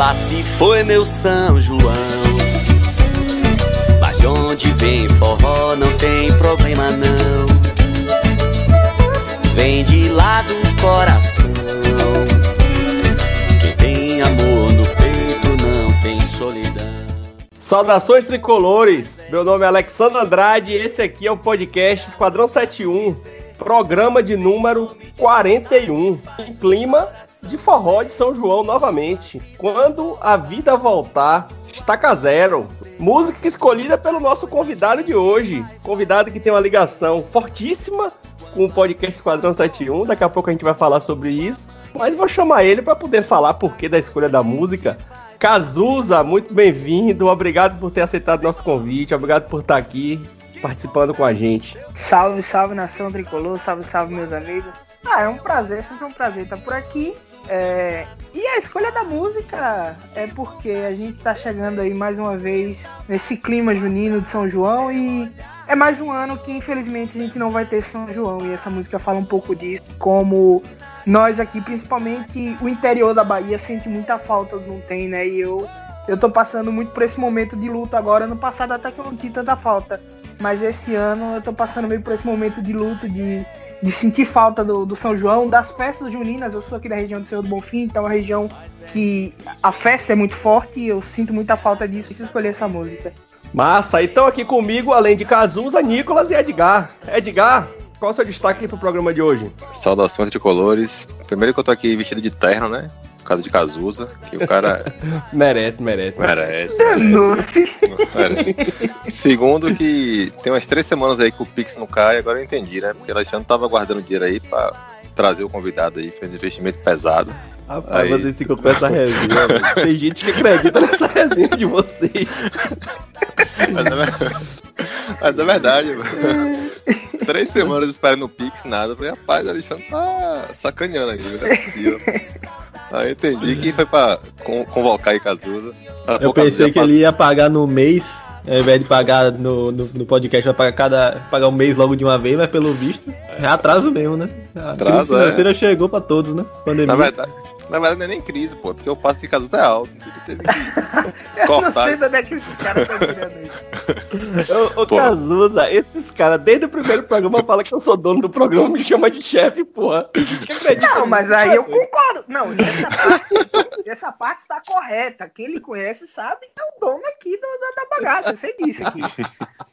Lá se foi meu São João. Mas de onde vem forró não tem problema não. Vem de lá do coração. Quem tem amor no peito não tem solidão. Saudações tricolores! Meu nome é Alexandre Andrade e esse aqui é o podcast Esquadrão 71, programa de número 41, em clima de forró de São João novamente. Quando a vida voltar, estaca zero. Música escolhida pelo nosso convidado de hoje, convidado que tem uma ligação fortíssima com o podcast Esquadrão 71, daqui a pouco a gente vai falar sobre isso, mas vou chamar ele para poder falar por que da escolha da música. Cazuza, muito bem-vindo. Obrigado por ter aceitado nosso convite. Obrigado por estar aqui participando com a gente. Salve, salve nação tricolor, salve, salve meus amigos. Ah, é um prazer, sempre é um prazer estar por aqui. É... E a escolha da música é porque a gente está chegando aí mais uma vez nesse clima junino de São João e é mais um ano que infelizmente a gente não vai ter São João e essa música fala um pouco disso, como nós aqui, principalmente o interior da Bahia, sente muita falta do não tem, né? E eu, eu tô passando muito por esse momento de luto agora. No passado até que eu não tinha tanta falta. Mas esse ano eu tô passando meio por esse momento de luto, de, de sentir falta do, do São João, das festas juninas. Eu sou aqui da região do Senhor do Bonfim, então é uma região que a festa é muito forte e eu sinto muita falta disso. Preciso escolher essa música. Massa, então aqui comigo, além de Cazuza, Nicolas e Edgar. Edgar, qual o seu destaque para o programa de hoje? Saudações tricolores. Primeiro que eu tô aqui vestido de terno, né? Causa de Cazuza, que o cara merece, merece. merece. merece. merece. Segundo que tem umas três semanas aí que o Pix não cai, agora eu entendi, né? Porque o Alexandre tava guardando dinheiro aí pra trazer o convidado aí, fez investimento pesado. Rapaz, aí... vocês ficam com essa resenha. Tem gente que acredita nessa resenha de vocês. Mas é, Mas é verdade, mano. Três semanas esperando o Pix, nada. Eu falei, rapaz, o Alexandre tá sacaneando aqui, não é possível. Aí eu entendi que foi pra convocar aí Cazuza. Eu pensei que ele ia pagar no mês, ao invés de pagar no, no, no, podcast, vai pagar cada. pagar um mês logo de uma vez, mas pelo visto, é atraso mesmo, né? Atraso, a financeira é. chegou pra todos, né? Pandemia. Na verdade, na verdade, não é nem crise, pô, porque o passo de Cazuza é alto. Teve que eu não sei de onde é que esses caras estão tirando isso. Ô, ô Cazuza, esses caras, desde o primeiro programa, falam que eu sou dono do programa, me chama de chefe, porra. Não, mas aí eu concordo. Não, essa parte, essa parte está correta. Quem ele conhece sabe que é o dono aqui do, da, da bagaça. Eu sei disso aqui.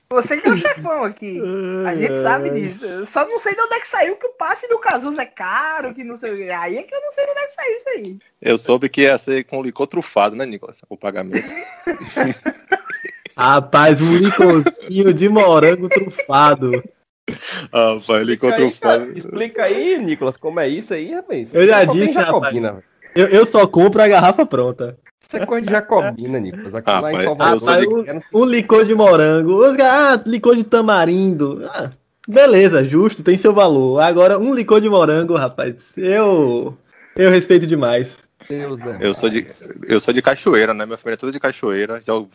Você que é o chefão aqui. A gente sabe disso. Eu só não sei de onde é que saiu que o passe do Cazuza é caro, que não sei. Aí é que eu não sei de onde é que saiu isso aí. Eu soube que ia ser com licor trufado, né, Nicolas? O pagamento. Rapaz, um licorzinho de morango trufado. Rapaz, licor trufado. Explica aí, Nicolas, como é isso aí, rapaz. Eu já disse, rapaz. Eu, eu só compro a garrafa pronta. Isso é coisa de Jacobina, Nicolas. Aqui ah, lá em Salvador. Ah, o, o, licor de morango. Os, ah, licor de tamarindo. Ah, beleza, justo, tem seu valor. Agora, um licor de morango, rapaz, eu. Eu respeito demais. Deus, eu, sou de, eu sou de Cachoeira, né? Minha família é toda de Cachoeira. Já ouvi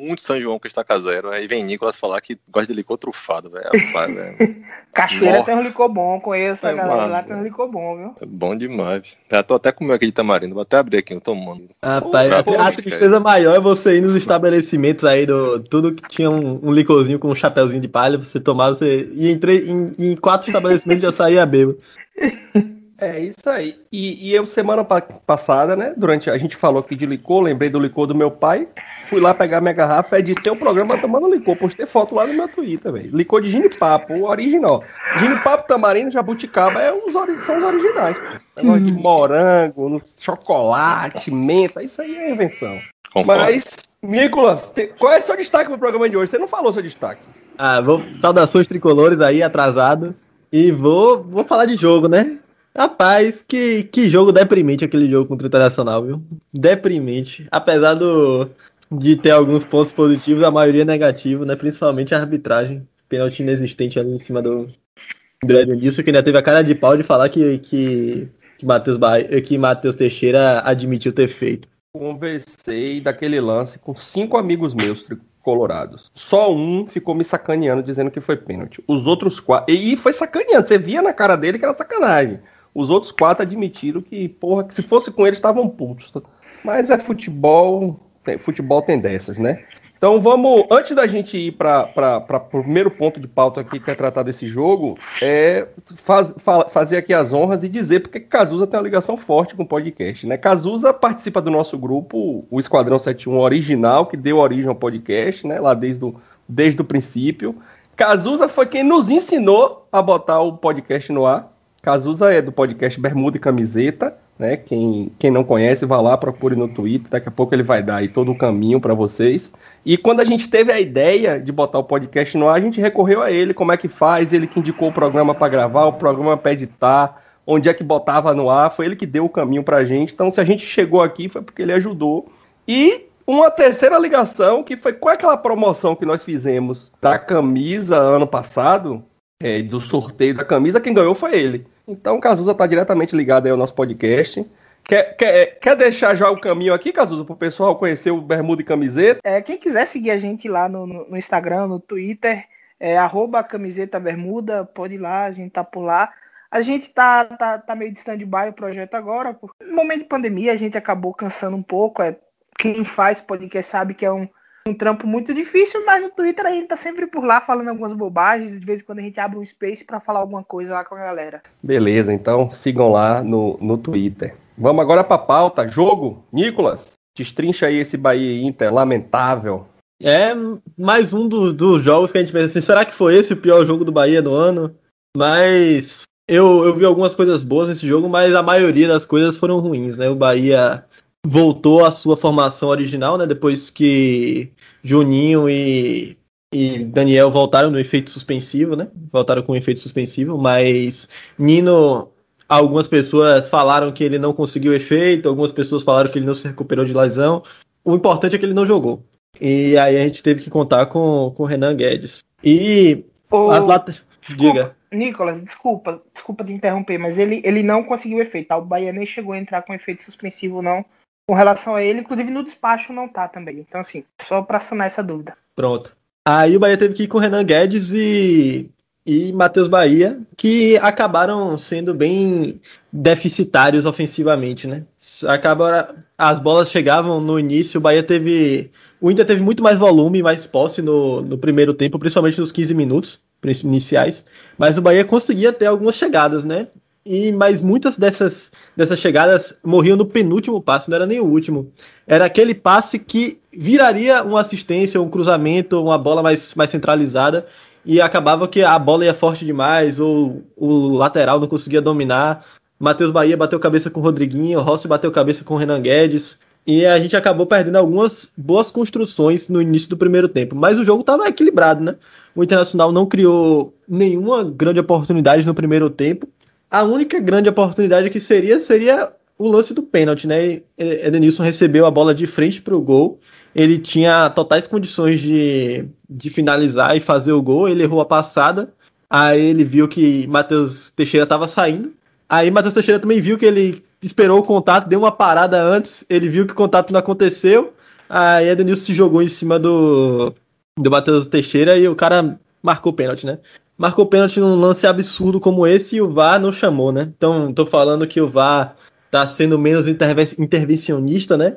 muito São João que está caseiro. Aí vem Nicolas falar que gosta de licor trufado, velho. Cachoeira Morre. tem um licor bom, conheço é, a galera mano, lá tem um licor bom, viu? É bom demais. Já tô até comendo aqui de tamarindo, vou até abrir aqui, eu tomando. Rapaz, a, a tristeza maior é você ir nos estabelecimentos aí do. Tudo que tinha um, um licorzinho com um chapéuzinho de palha, você tomava, você ia em, em, em quatro estabelecimentos já saía bêbado. É isso aí. E, e eu, semana pa passada, né? Durante a gente falou aqui de licor, lembrei do licor do meu pai. Fui lá pegar minha garrafa, editei o programa tomando licor. Postei foto lá no meu Twitter, velho. Licor de ginipapo, o original. Ginipapo, tamarindo, jabuticaba é os, são os originais. Negócio de uhum. morango, chocolate, menta, isso aí é invenção. Concordo. Mas, Nicolas, qual é o seu destaque pro programa de hoje? Você não falou seu destaque. Ah, vou. Saudações tricolores aí, atrasado. E vou, vou falar de jogo, né? Rapaz, que, que jogo deprimente aquele jogo contra o Internacional, viu? Deprimente. Apesar do, de ter alguns pontos positivos, a maioria é negativo, né? Principalmente a arbitragem. Pênalti inexistente ali em cima do, do Edmilson, que ainda teve a cara de pau de falar que, que, que Matheus que Matheus Teixeira admitiu ter feito. Conversei daquele lance com cinco amigos meus colorados. Só um ficou me sacaneando dizendo que foi pênalti. Os outros quatro. E foi sacaneando. Você via na cara dele que era sacanagem. Os outros quatro admitiram que, porra, que se fosse com eles estavam putos. Mas é futebol, tem, futebol tem dessas, né? Então vamos, antes da gente ir para o primeiro ponto de pauta aqui, que é tratar desse jogo, é faz, fa, fazer aqui as honras e dizer porque Cazuza tem uma ligação forte com o podcast. Né? Cazuza participa do nosso grupo, o Esquadrão 71 original, que deu origem ao podcast, né? lá desde o, desde o princípio. Cazuza foi quem nos ensinou a botar o podcast no ar. Cazuza é do podcast Bermuda e Camiseta. Né? Quem, quem não conhece, vá lá, procure no Twitter. Daqui a pouco ele vai dar aí todo o caminho para vocês. E quando a gente teve a ideia de botar o podcast no ar, a gente recorreu a ele, como é que faz, ele que indicou o programa para gravar, o programa para editar, onde é que botava no ar, foi ele que deu o caminho para a gente. Então, se a gente chegou aqui, foi porque ele ajudou. E uma terceira ligação, que foi com aquela promoção que nós fizemos da camisa ano passado, é, do sorteio da camisa, quem ganhou foi ele. Então o Cazuza está diretamente ligado ao nosso podcast. Quer, quer, quer deixar já o caminho aqui, Cazuza, para o pessoal conhecer o Bermuda e Camiseta? É, quem quiser seguir a gente lá no, no, no Instagram, no Twitter, é arroba camiseta bermuda, pode ir lá, a gente tá por lá. A gente tá, tá, tá meio de stand-by o projeto agora, porque no momento de pandemia a gente acabou cansando um pouco. É, quem faz podcast sabe que é um, um trampo muito difícil, mas no Twitter a gente tá sempre por lá falando algumas bobagens. De vez em quando a gente abre um space para falar alguma coisa lá com a galera. Beleza, então sigam lá no, no Twitter. Vamos agora pra pauta. Jogo, Nicolas, destrincha aí esse Bahia Inter, lamentável. É mais um do, dos jogos que a gente pensa assim, será que foi esse o pior jogo do Bahia do ano? Mas eu, eu vi algumas coisas boas nesse jogo, mas a maioria das coisas foram ruins, né? O Bahia voltou à sua formação original, né? Depois que Juninho e, e Daniel voltaram no efeito suspensivo, né? Voltaram com o efeito suspensivo, mas Nino, algumas pessoas falaram que ele não conseguiu efeito, algumas pessoas falaram que ele não se recuperou de lesão. O importante é que ele não jogou. E aí a gente teve que contar com, o Renan Guedes. E Ô, as latas. Diga. Nicolas, desculpa, desculpa te interromper, mas ele, ele não conseguiu efeito. Tá? O Bahia nem chegou a entrar com efeito suspensivo, não com relação a ele, inclusive no despacho não tá também. Então, assim, só para sanar essa dúvida. Pronto. Aí o Bahia teve que ir com o Renan Guedes e, e Matheus Bahia, que acabaram sendo bem deficitários ofensivamente, né? Acabaram, as bolas chegavam no início, o Bahia teve. O Inter teve muito mais volume, mais posse no, no primeiro tempo, principalmente nos 15 minutos iniciais. Mas o Bahia conseguia ter algumas chegadas, né? E, mas muitas dessas, dessas chegadas morriam no penúltimo passe, não era nem o último. Era aquele passe que viraria uma assistência, um cruzamento, uma bola mais, mais centralizada, e acabava que a bola ia forte demais, ou o lateral não conseguia dominar. Matheus Bahia bateu cabeça com o Rodriguinho, Rossi bateu cabeça com o Renan Guedes, e a gente acabou perdendo algumas boas construções no início do primeiro tempo. Mas o jogo estava equilibrado, né? O Internacional não criou nenhuma grande oportunidade no primeiro tempo a única grande oportunidade que seria seria o lance do pênalti, né? Edenilson recebeu a bola de frente para o gol. Ele tinha totais condições de, de finalizar e fazer o gol. Ele errou a passada. Aí ele viu que Matheus Teixeira estava saindo. Aí Matheus Teixeira também viu que ele esperou o contato, deu uma parada antes. Ele viu que o contato não aconteceu. Aí Edenilson se jogou em cima do, do Matheus Teixeira e o cara marcou o pênalti, né? Marcou pênalti num lance absurdo como esse e o VAR não chamou, né? Então, tô falando que o VAR tá sendo menos intervencionista, né?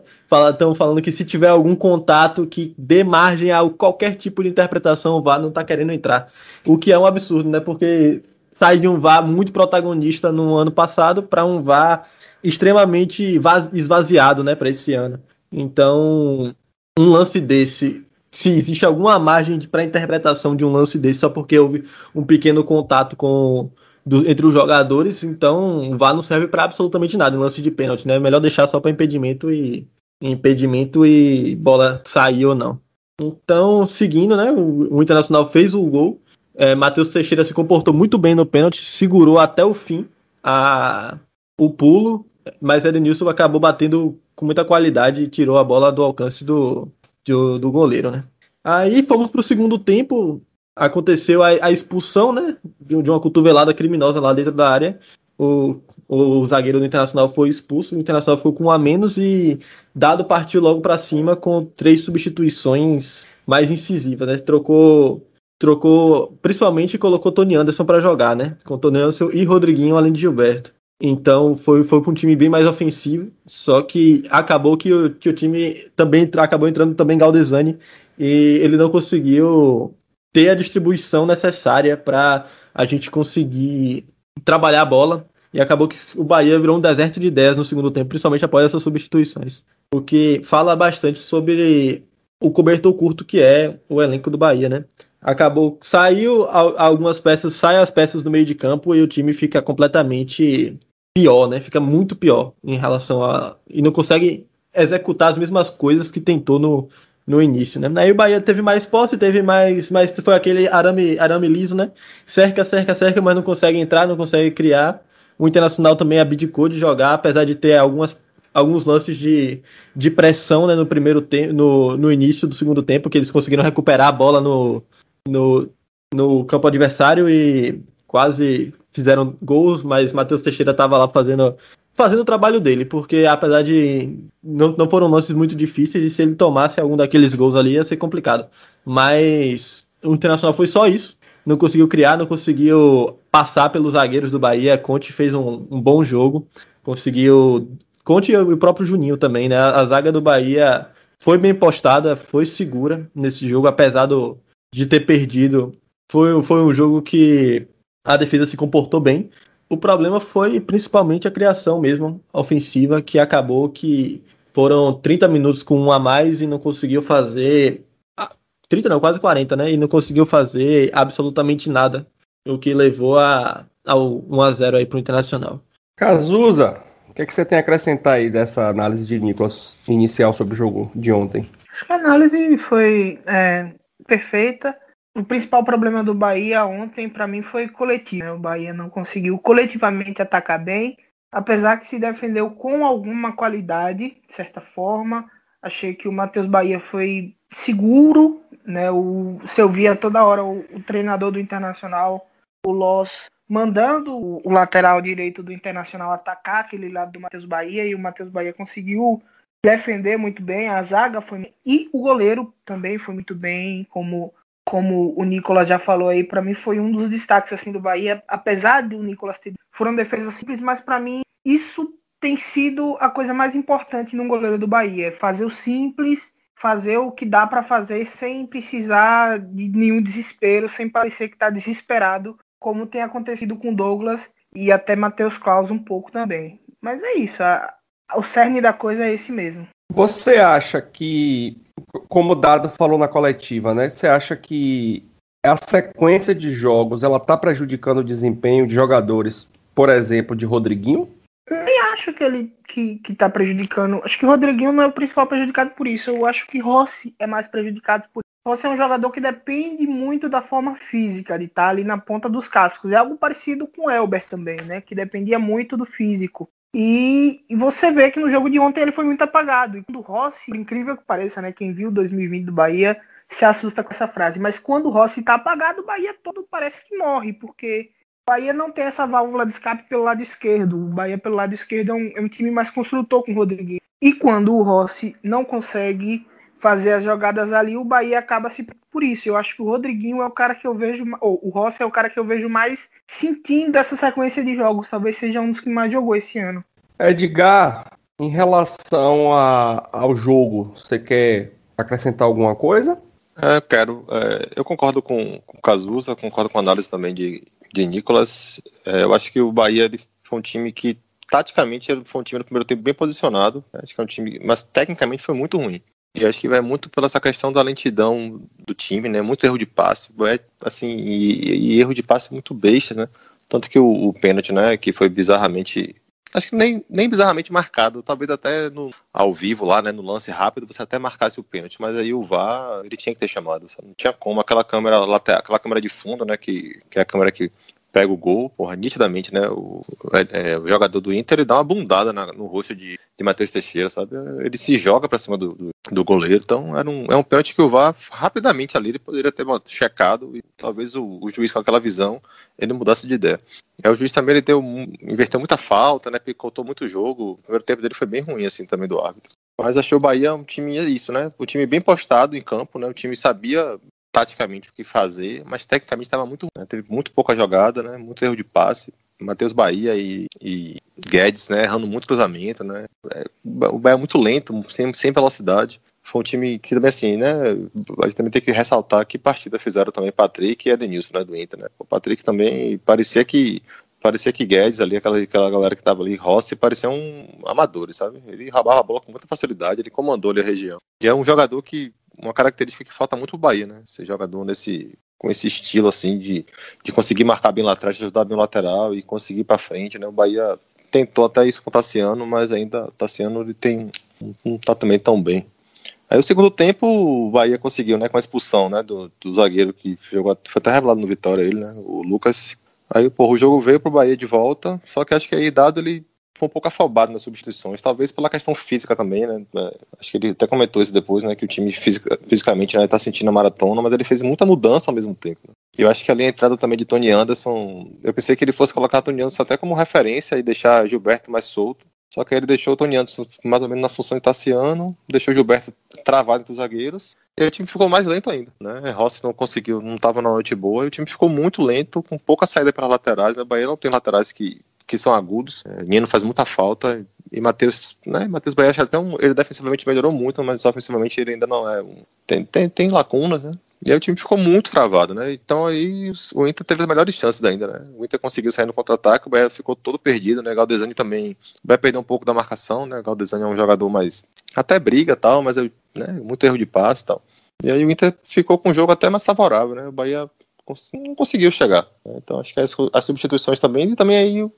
Estão falando que se tiver algum contato que dê margem a qualquer tipo de interpretação, o VAR não tá querendo entrar. O que é um absurdo, né? Porque sai de um VAR muito protagonista no ano passado para um VAR extremamente esvaziado, né, para esse ano. Então, um lance desse se existe alguma margem para interpretação de um lance desse só porque houve um pequeno contato com do, entre os jogadores, então o VAR não serve para absolutamente nada em lance de pênalti, né? Melhor deixar só para impedimento e impedimento e bola sair ou não. Então, seguindo, né? O, o Internacional fez o gol. É, Matheus Teixeira se comportou muito bem no pênalti, segurou até o fim a, o pulo, mas Edenilson acabou batendo com muita qualidade e tirou a bola do alcance do, do, do goleiro, né? Aí fomos para o segundo tempo, aconteceu a, a expulsão, né? De, de, uma cotovelada criminosa lá dentro da área. O, o zagueiro do Internacional foi expulso, o Internacional ficou com um a menos e Dado partiu logo para cima com três substituições mais incisivas, né? Trocou, trocou, principalmente colocou Tony Anderson para jogar, né? Com Tony Anderson e Rodriguinho além de Gilberto. Então foi, foi para um time bem mais ofensivo, só que acabou que o, que o time também acabou entrando também Galdesani e ele não conseguiu ter a distribuição necessária para a gente conseguir trabalhar a bola. E acabou que o Bahia virou um deserto de ideias no segundo tempo, principalmente após essas substituições. O que fala bastante sobre o cobertor curto que é o elenco do Bahia, né? Acabou, saiu algumas peças, saem as peças do meio de campo e o time fica completamente pior, né? Fica muito pior em relação a. E não consegue executar as mesmas coisas que tentou no, no início, né? Aí o Bahia teve mais posse, teve mais, mas foi aquele arame, arame liso, né? Cerca, cerca, cerca, mas não consegue entrar, não consegue criar. O Internacional também abdicou de jogar, apesar de ter algumas, alguns lances de, de pressão né, no primeiro tempo, no, no início do segundo tempo, que eles conseguiram recuperar a bola no, no, no campo adversário e quase fizeram gols, mas Matheus Teixeira estava lá fazendo fazendo o trabalho dele, porque apesar de não, não foram lances muito difíceis, e se ele tomasse algum daqueles gols ali ia ser complicado. Mas o Internacional foi só isso. Não conseguiu criar, não conseguiu passar pelos zagueiros do Bahia. Conte fez um, um bom jogo. Conseguiu. Conte e o próprio Juninho também, né? A zaga do Bahia foi bem postada, foi segura nesse jogo, apesar do, de ter perdido. Foi, foi um jogo que a defesa se comportou bem. O problema foi principalmente a criação mesmo, ofensiva, que acabou que foram 30 minutos com um a mais e não conseguiu fazer. 30 não, quase 40, né? E não conseguiu fazer absolutamente nada. O que levou a, ao 1x0 aí pro Internacional. Cazuza, o que, é que você tem a acrescentar aí dessa análise de Nicolas inicial sobre o jogo de ontem? Acho que a análise foi é, perfeita o principal problema do Bahia ontem, para mim, foi coletivo. Né? O Bahia não conseguiu coletivamente atacar bem, apesar que se defendeu com alguma qualidade, de certa forma. Achei que o Matheus Bahia foi seguro, né? O, se via toda hora o, o treinador do Internacional, o Loss, mandando o lateral direito do Internacional atacar aquele lado do Matheus Bahia e o Matheus Bahia conseguiu defender muito bem, a zaga foi e o goleiro também foi muito bem, como como o Nicolas já falou aí, para mim foi um dos destaques assim do Bahia, apesar de o Nicolas ter foram defesas simples, mas para mim isso tem sido a coisa mais importante no goleiro do Bahia, fazer o simples, fazer o que dá para fazer sem precisar de nenhum desespero, sem parecer que está desesperado, como tem acontecido com Douglas e até Matheus Claus um pouco também. Mas é isso, a, o cerne da coisa é esse mesmo. Você acha que como o Dado falou na coletiva, né? Você acha que a sequência de jogos ela tá prejudicando o desempenho de jogadores, por exemplo, de Rodriguinho? Nem acho que ele que, que tá prejudicando. Acho que o Rodriguinho não é o principal prejudicado por isso. Eu acho que Rossi é mais prejudicado por isso. Rossi é um jogador que depende muito da forma física, de estar tá ali na ponta dos cascos. É algo parecido com o Elber também, né? Que dependia muito do físico. E, e, você vê que no jogo de ontem ele foi muito apagado. E quando o Rossi, incrível que pareça, né? Quem viu 2020 do Bahia se assusta com essa frase. Mas quando o Rossi tá apagado, o Bahia todo parece que morre, porque o Bahia não tem essa válvula de escape pelo lado esquerdo. O Bahia pelo lado esquerdo é um, é um time mais construtor com o Rodriguinho. E quando o Rossi não consegue fazer as jogadas ali, o Bahia acaba se por isso. Eu acho que o Rodriguinho é o cara que eu vejo, ou o Rossi é o cara que eu vejo mais sentindo essa sequência de jogos. Talvez seja um dos que mais jogou esse ano. Edgar, em relação a, ao jogo, você quer acrescentar alguma coisa? É, quero. É, eu concordo com, com o Cazuza, concordo com a análise também de, de Nicolas. É, eu acho que o Bahia ele foi um time que, taticamente, ele foi um time no primeiro tempo bem posicionado. Né? Acho que é um time, mas tecnicamente foi muito ruim. E acho que vai muito pela essa questão da lentidão do time, né? Muito erro de passe, é, assim, e, e erro de passe muito besta, né? Tanto que o, o pênalti, né, que foi bizarramente acho que nem, nem bizarramente marcado, talvez até no, ao vivo lá, né, no lance rápido, você até marcasse o pênalti, mas aí o VAR, ele tinha que ter chamado, não tinha como, aquela câmera aquela câmera de fundo, né, que, que é a câmera que pega o gol, porra, nitidamente, né? O, é, é, o jogador do Inter ele dá uma bundada na, no rosto de, de Matheus Teixeira, sabe? Ele se joga para cima do, do, do, goleiro, então era um, é um pênalti que o VAR rapidamente ali ele poderia ter checado e talvez o, o juiz com aquela visão ele mudasse de ideia. É, o juiz também ele deu, inverteu muita falta, né? Picotou muito o jogo. O primeiro tempo dele foi bem ruim, assim, também do árbitro. Mas achei o Bahia um time isso, né? O time bem postado em campo, né? O time sabia taticamente o que fazer, mas tecnicamente estava muito. Né? Teve muito pouca jogada, né? Muito erro de passe. Matheus Bahia e, e Guedes, né, errando muito cruzamento, né? É, o Bahia é muito lento, sem, sem velocidade. Foi um time que também, assim, né? A gente também tem que ressaltar que partida fizeram também Patrick e Edenilson, né, do Inter, né? O Patrick também parecia que parecia que Guedes ali, aquela, aquela galera que tava ali, Rossi, parecia um amador, sabe? Ele roubava a bola com muita facilidade, ele comandou ali a região. E é um jogador que, uma característica que falta muito pro Bahia, né? Esse jogador nesse, com esse estilo, assim, de, de conseguir marcar bem lá atrás, ajudar bem o lateral e conseguir para frente, né? O Bahia tentou até isso com o Tassiano, mas ainda o Tassiano ele tem, não tá também tão bem. Aí o segundo tempo o Bahia conseguiu, né, com a expulsão, né, do, do zagueiro que jogou, foi até revelado no Vitória ele, né, o Lucas Aí, pô, o jogo veio pro Bahia de volta, só que acho que aí dado ele foi um pouco afobado nas substituições, talvez pela questão física também, né? É, acho que ele até comentou isso depois, né? Que o time fisica, fisicamente né, tá sentindo a maratona, mas ele fez muita mudança ao mesmo tempo. Né? Eu acho que ali a entrada também de Tony Anderson, eu pensei que ele fosse colocar Tony Anderson até como referência e deixar Gilberto mais solto. Só que aí ele deixou o Tony Anderson mais ou menos na função de Tassiano, deixou o Gilberto travado entre os zagueiros. E o time ficou mais lento ainda, né? Rossi não conseguiu, não estava na noite boa, e o time ficou muito lento, com pouca saída para laterais. Né? Bahia não tem laterais que, que são agudos. É, Nino faz muita falta. E Matheus, né? Matheus Bahia até um, ele defensivamente melhorou muito, mas ofensivamente ele ainda não é. Um, tem, tem, tem lacunas, né? E aí o time ficou muito travado, né? Então aí o Inter teve as melhores chances ainda, né? O Inter conseguiu sair no contra-ataque, o Bahia ficou todo perdido, né? Galdesani também. O Bahia perdeu um pouco da marcação, né? Galdesani é um jogador mais. Até briga tal, mas né? muito erro de passe tal. E aí o Inter ficou com o jogo até mais favorável, né? O Bahia não conseguiu chegar. Né? Então acho que as, as substituições também, e também aí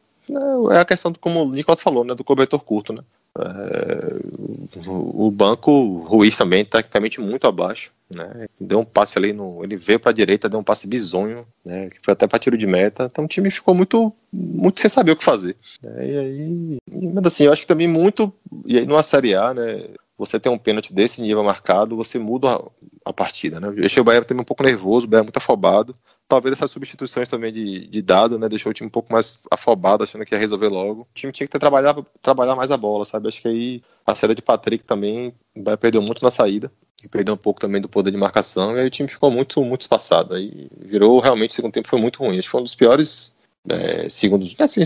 é a questão, do, como o Nicolas falou, né? Do cobertor curto, né? É, o, o banco Ruiz também, tecnicamente muito abaixo. Né? Deu um passe ali no. Ele veio para a direita, deu um passe bizonho, né? Que foi até para tiro de meta. Então o time ficou muito, muito sem saber o que fazer. Né? E aí. Mas assim, eu acho que também muito. E aí numa Série A, né? você tem um pênalti desse nível marcado, você muda a, a partida, né? Eu achei o Bahia também um pouco nervoso, o Bahia muito afobado. Talvez essas substituições também de, de dado, né? Deixou o time um pouco mais afobado, achando que ia resolver logo. O time tinha que ter trabalhar, trabalhar mais a bola, sabe? Acho que aí a saída de Patrick também o Bahia perdeu muito na saída. E perdeu um pouco também do poder de marcação. E aí o time ficou muito, muito espaçado. Aí virou, realmente, o segundo tempo foi muito ruim. Acho que foi um dos piores é, segundo, assim,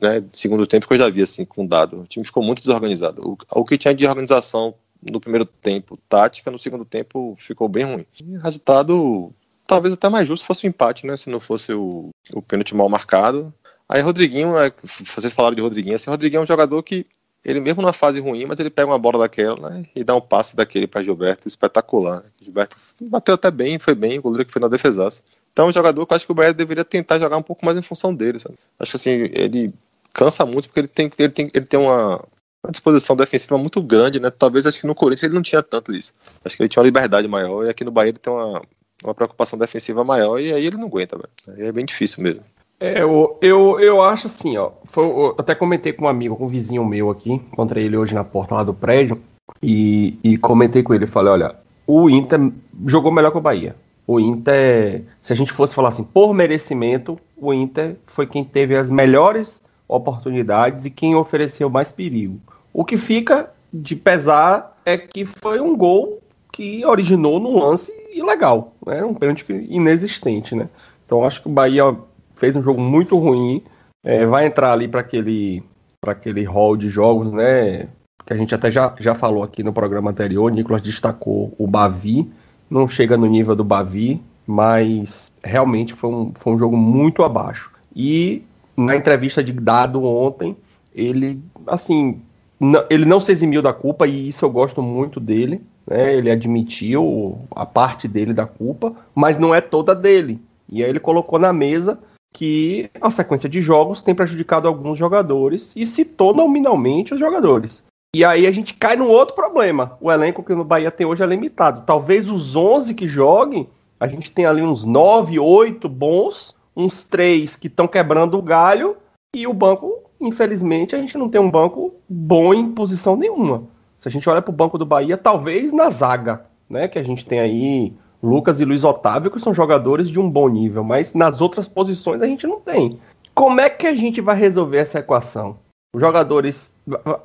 né, segundo tempo que eu já vi assim com dado. O time ficou muito desorganizado. O, o que tinha de organização no primeiro tempo, tática, no segundo tempo ficou bem ruim. E resultado, talvez até mais justo fosse o um empate, né? Se não fosse o, o pênalti mal marcado. Aí Rodriguinho, é, vocês falaram de Rodriguinho, assim, Rodriguinho é um jogador que ele mesmo na fase ruim, mas ele pega uma bola daquela né, e dá um passe daquele para Gilberto espetacular. Né? Gilberto bateu até bem, foi bem, o goleiro que foi na defesaça. Então, é um jogador que eu acho que o Bahia deveria tentar jogar um pouco mais em função dele, sabe? Acho que assim, ele cansa muito porque ele tem, ele tem, ele tem uma, uma disposição defensiva muito grande, né? Talvez acho que no Corinthians ele não tinha tanto isso. Acho que ele tinha uma liberdade maior e aqui no Bahia ele tem uma, uma preocupação defensiva maior e aí ele não aguenta, velho. É bem difícil mesmo. É, eu, eu, eu acho assim, ó. Foi, eu até comentei com um amigo, com um vizinho meu aqui, encontrei ele hoje na porta lá do prédio, e, e comentei com ele, falei, olha, o Inter jogou melhor que o Bahia o Inter, se a gente fosse falar assim, por merecimento, o Inter foi quem teve as melhores oportunidades e quem ofereceu mais perigo. O que fica de pesar é que foi um gol que originou num lance ilegal, né? Um pênalti inexistente, né? Então acho que o Bahia fez um jogo muito ruim, é, vai entrar ali para aquele para aquele hall de jogos, né? Que a gente até já, já falou aqui no programa anterior, o Nicolas destacou o Bavi, não chega no nível do Bavi, mas realmente foi um, foi um jogo muito abaixo. E na entrevista de dado ontem, ele, assim, ele não se eximiu da culpa, e isso eu gosto muito dele. Né? Ele admitiu a parte dele da culpa, mas não é toda dele. E aí ele colocou na mesa que a sequência de jogos tem prejudicado alguns jogadores e citou nominalmente os jogadores. E aí a gente cai num outro problema. O elenco que no Bahia tem hoje é limitado. Talvez os 11 que joguem, a gente tem ali uns 9, 8 bons, uns 3 que estão quebrando o galho, e o banco, infelizmente, a gente não tem um banco bom em posição nenhuma. Se a gente olha para o banco do Bahia, talvez na zaga, né? Que a gente tem aí Lucas e Luiz Otávio, que são jogadores de um bom nível, mas nas outras posições a gente não tem. Como é que a gente vai resolver essa equação? Os jogadores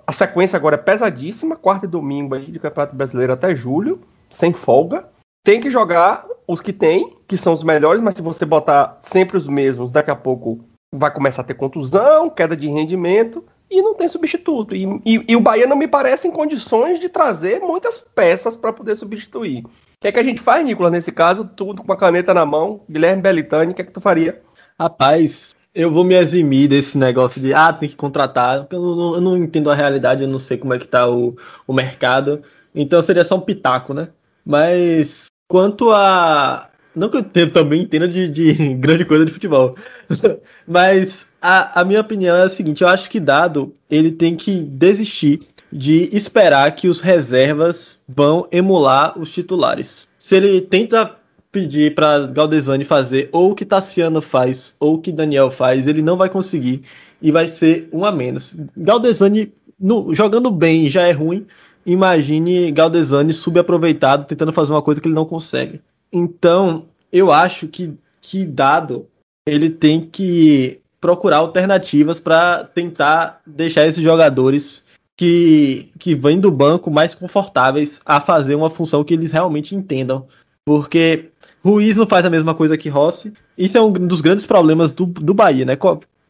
a sequência agora é pesadíssima, quarta e domingo aí de Campeonato Brasileiro até julho, sem folga. Tem que jogar os que tem, que são os melhores, mas se você botar sempre os mesmos, daqui a pouco vai começar a ter contusão, queda de rendimento e não tem substituto. E, e, e o Bahia não me parece em condições de trazer muitas peças para poder substituir. O que é que a gente faz, Nicolas, nesse caso? Tudo com a caneta na mão. Guilherme Belitani, o que é que tu faria? Rapaz, eu vou me eximir desse negócio de, ah, tem que contratar. Eu não, eu não entendo a realidade, eu não sei como é que tá o, o mercado. Então seria só um pitaco, né? Mas quanto a. Não que eu também entenda de, de grande coisa de futebol. Mas a, a minha opinião é a seguinte: eu acho que Dado ele tem que desistir de esperar que os reservas vão emular os titulares. Se ele tenta pedir para Galdesani fazer ou o que Tassiano faz ou o que Daniel faz, ele não vai conseguir e vai ser um a menos. Galdesani no, jogando bem já é ruim. Imagine Galdesani subaproveitado tentando fazer uma coisa que ele não consegue. Então, eu acho que, que dado ele tem que procurar alternativas para tentar deixar esses jogadores que, que vêm do banco mais confortáveis a fazer uma função que eles realmente entendam. Porque Ruiz não faz a mesma coisa que Rossi. Isso é um dos grandes problemas do, do Bahia, né?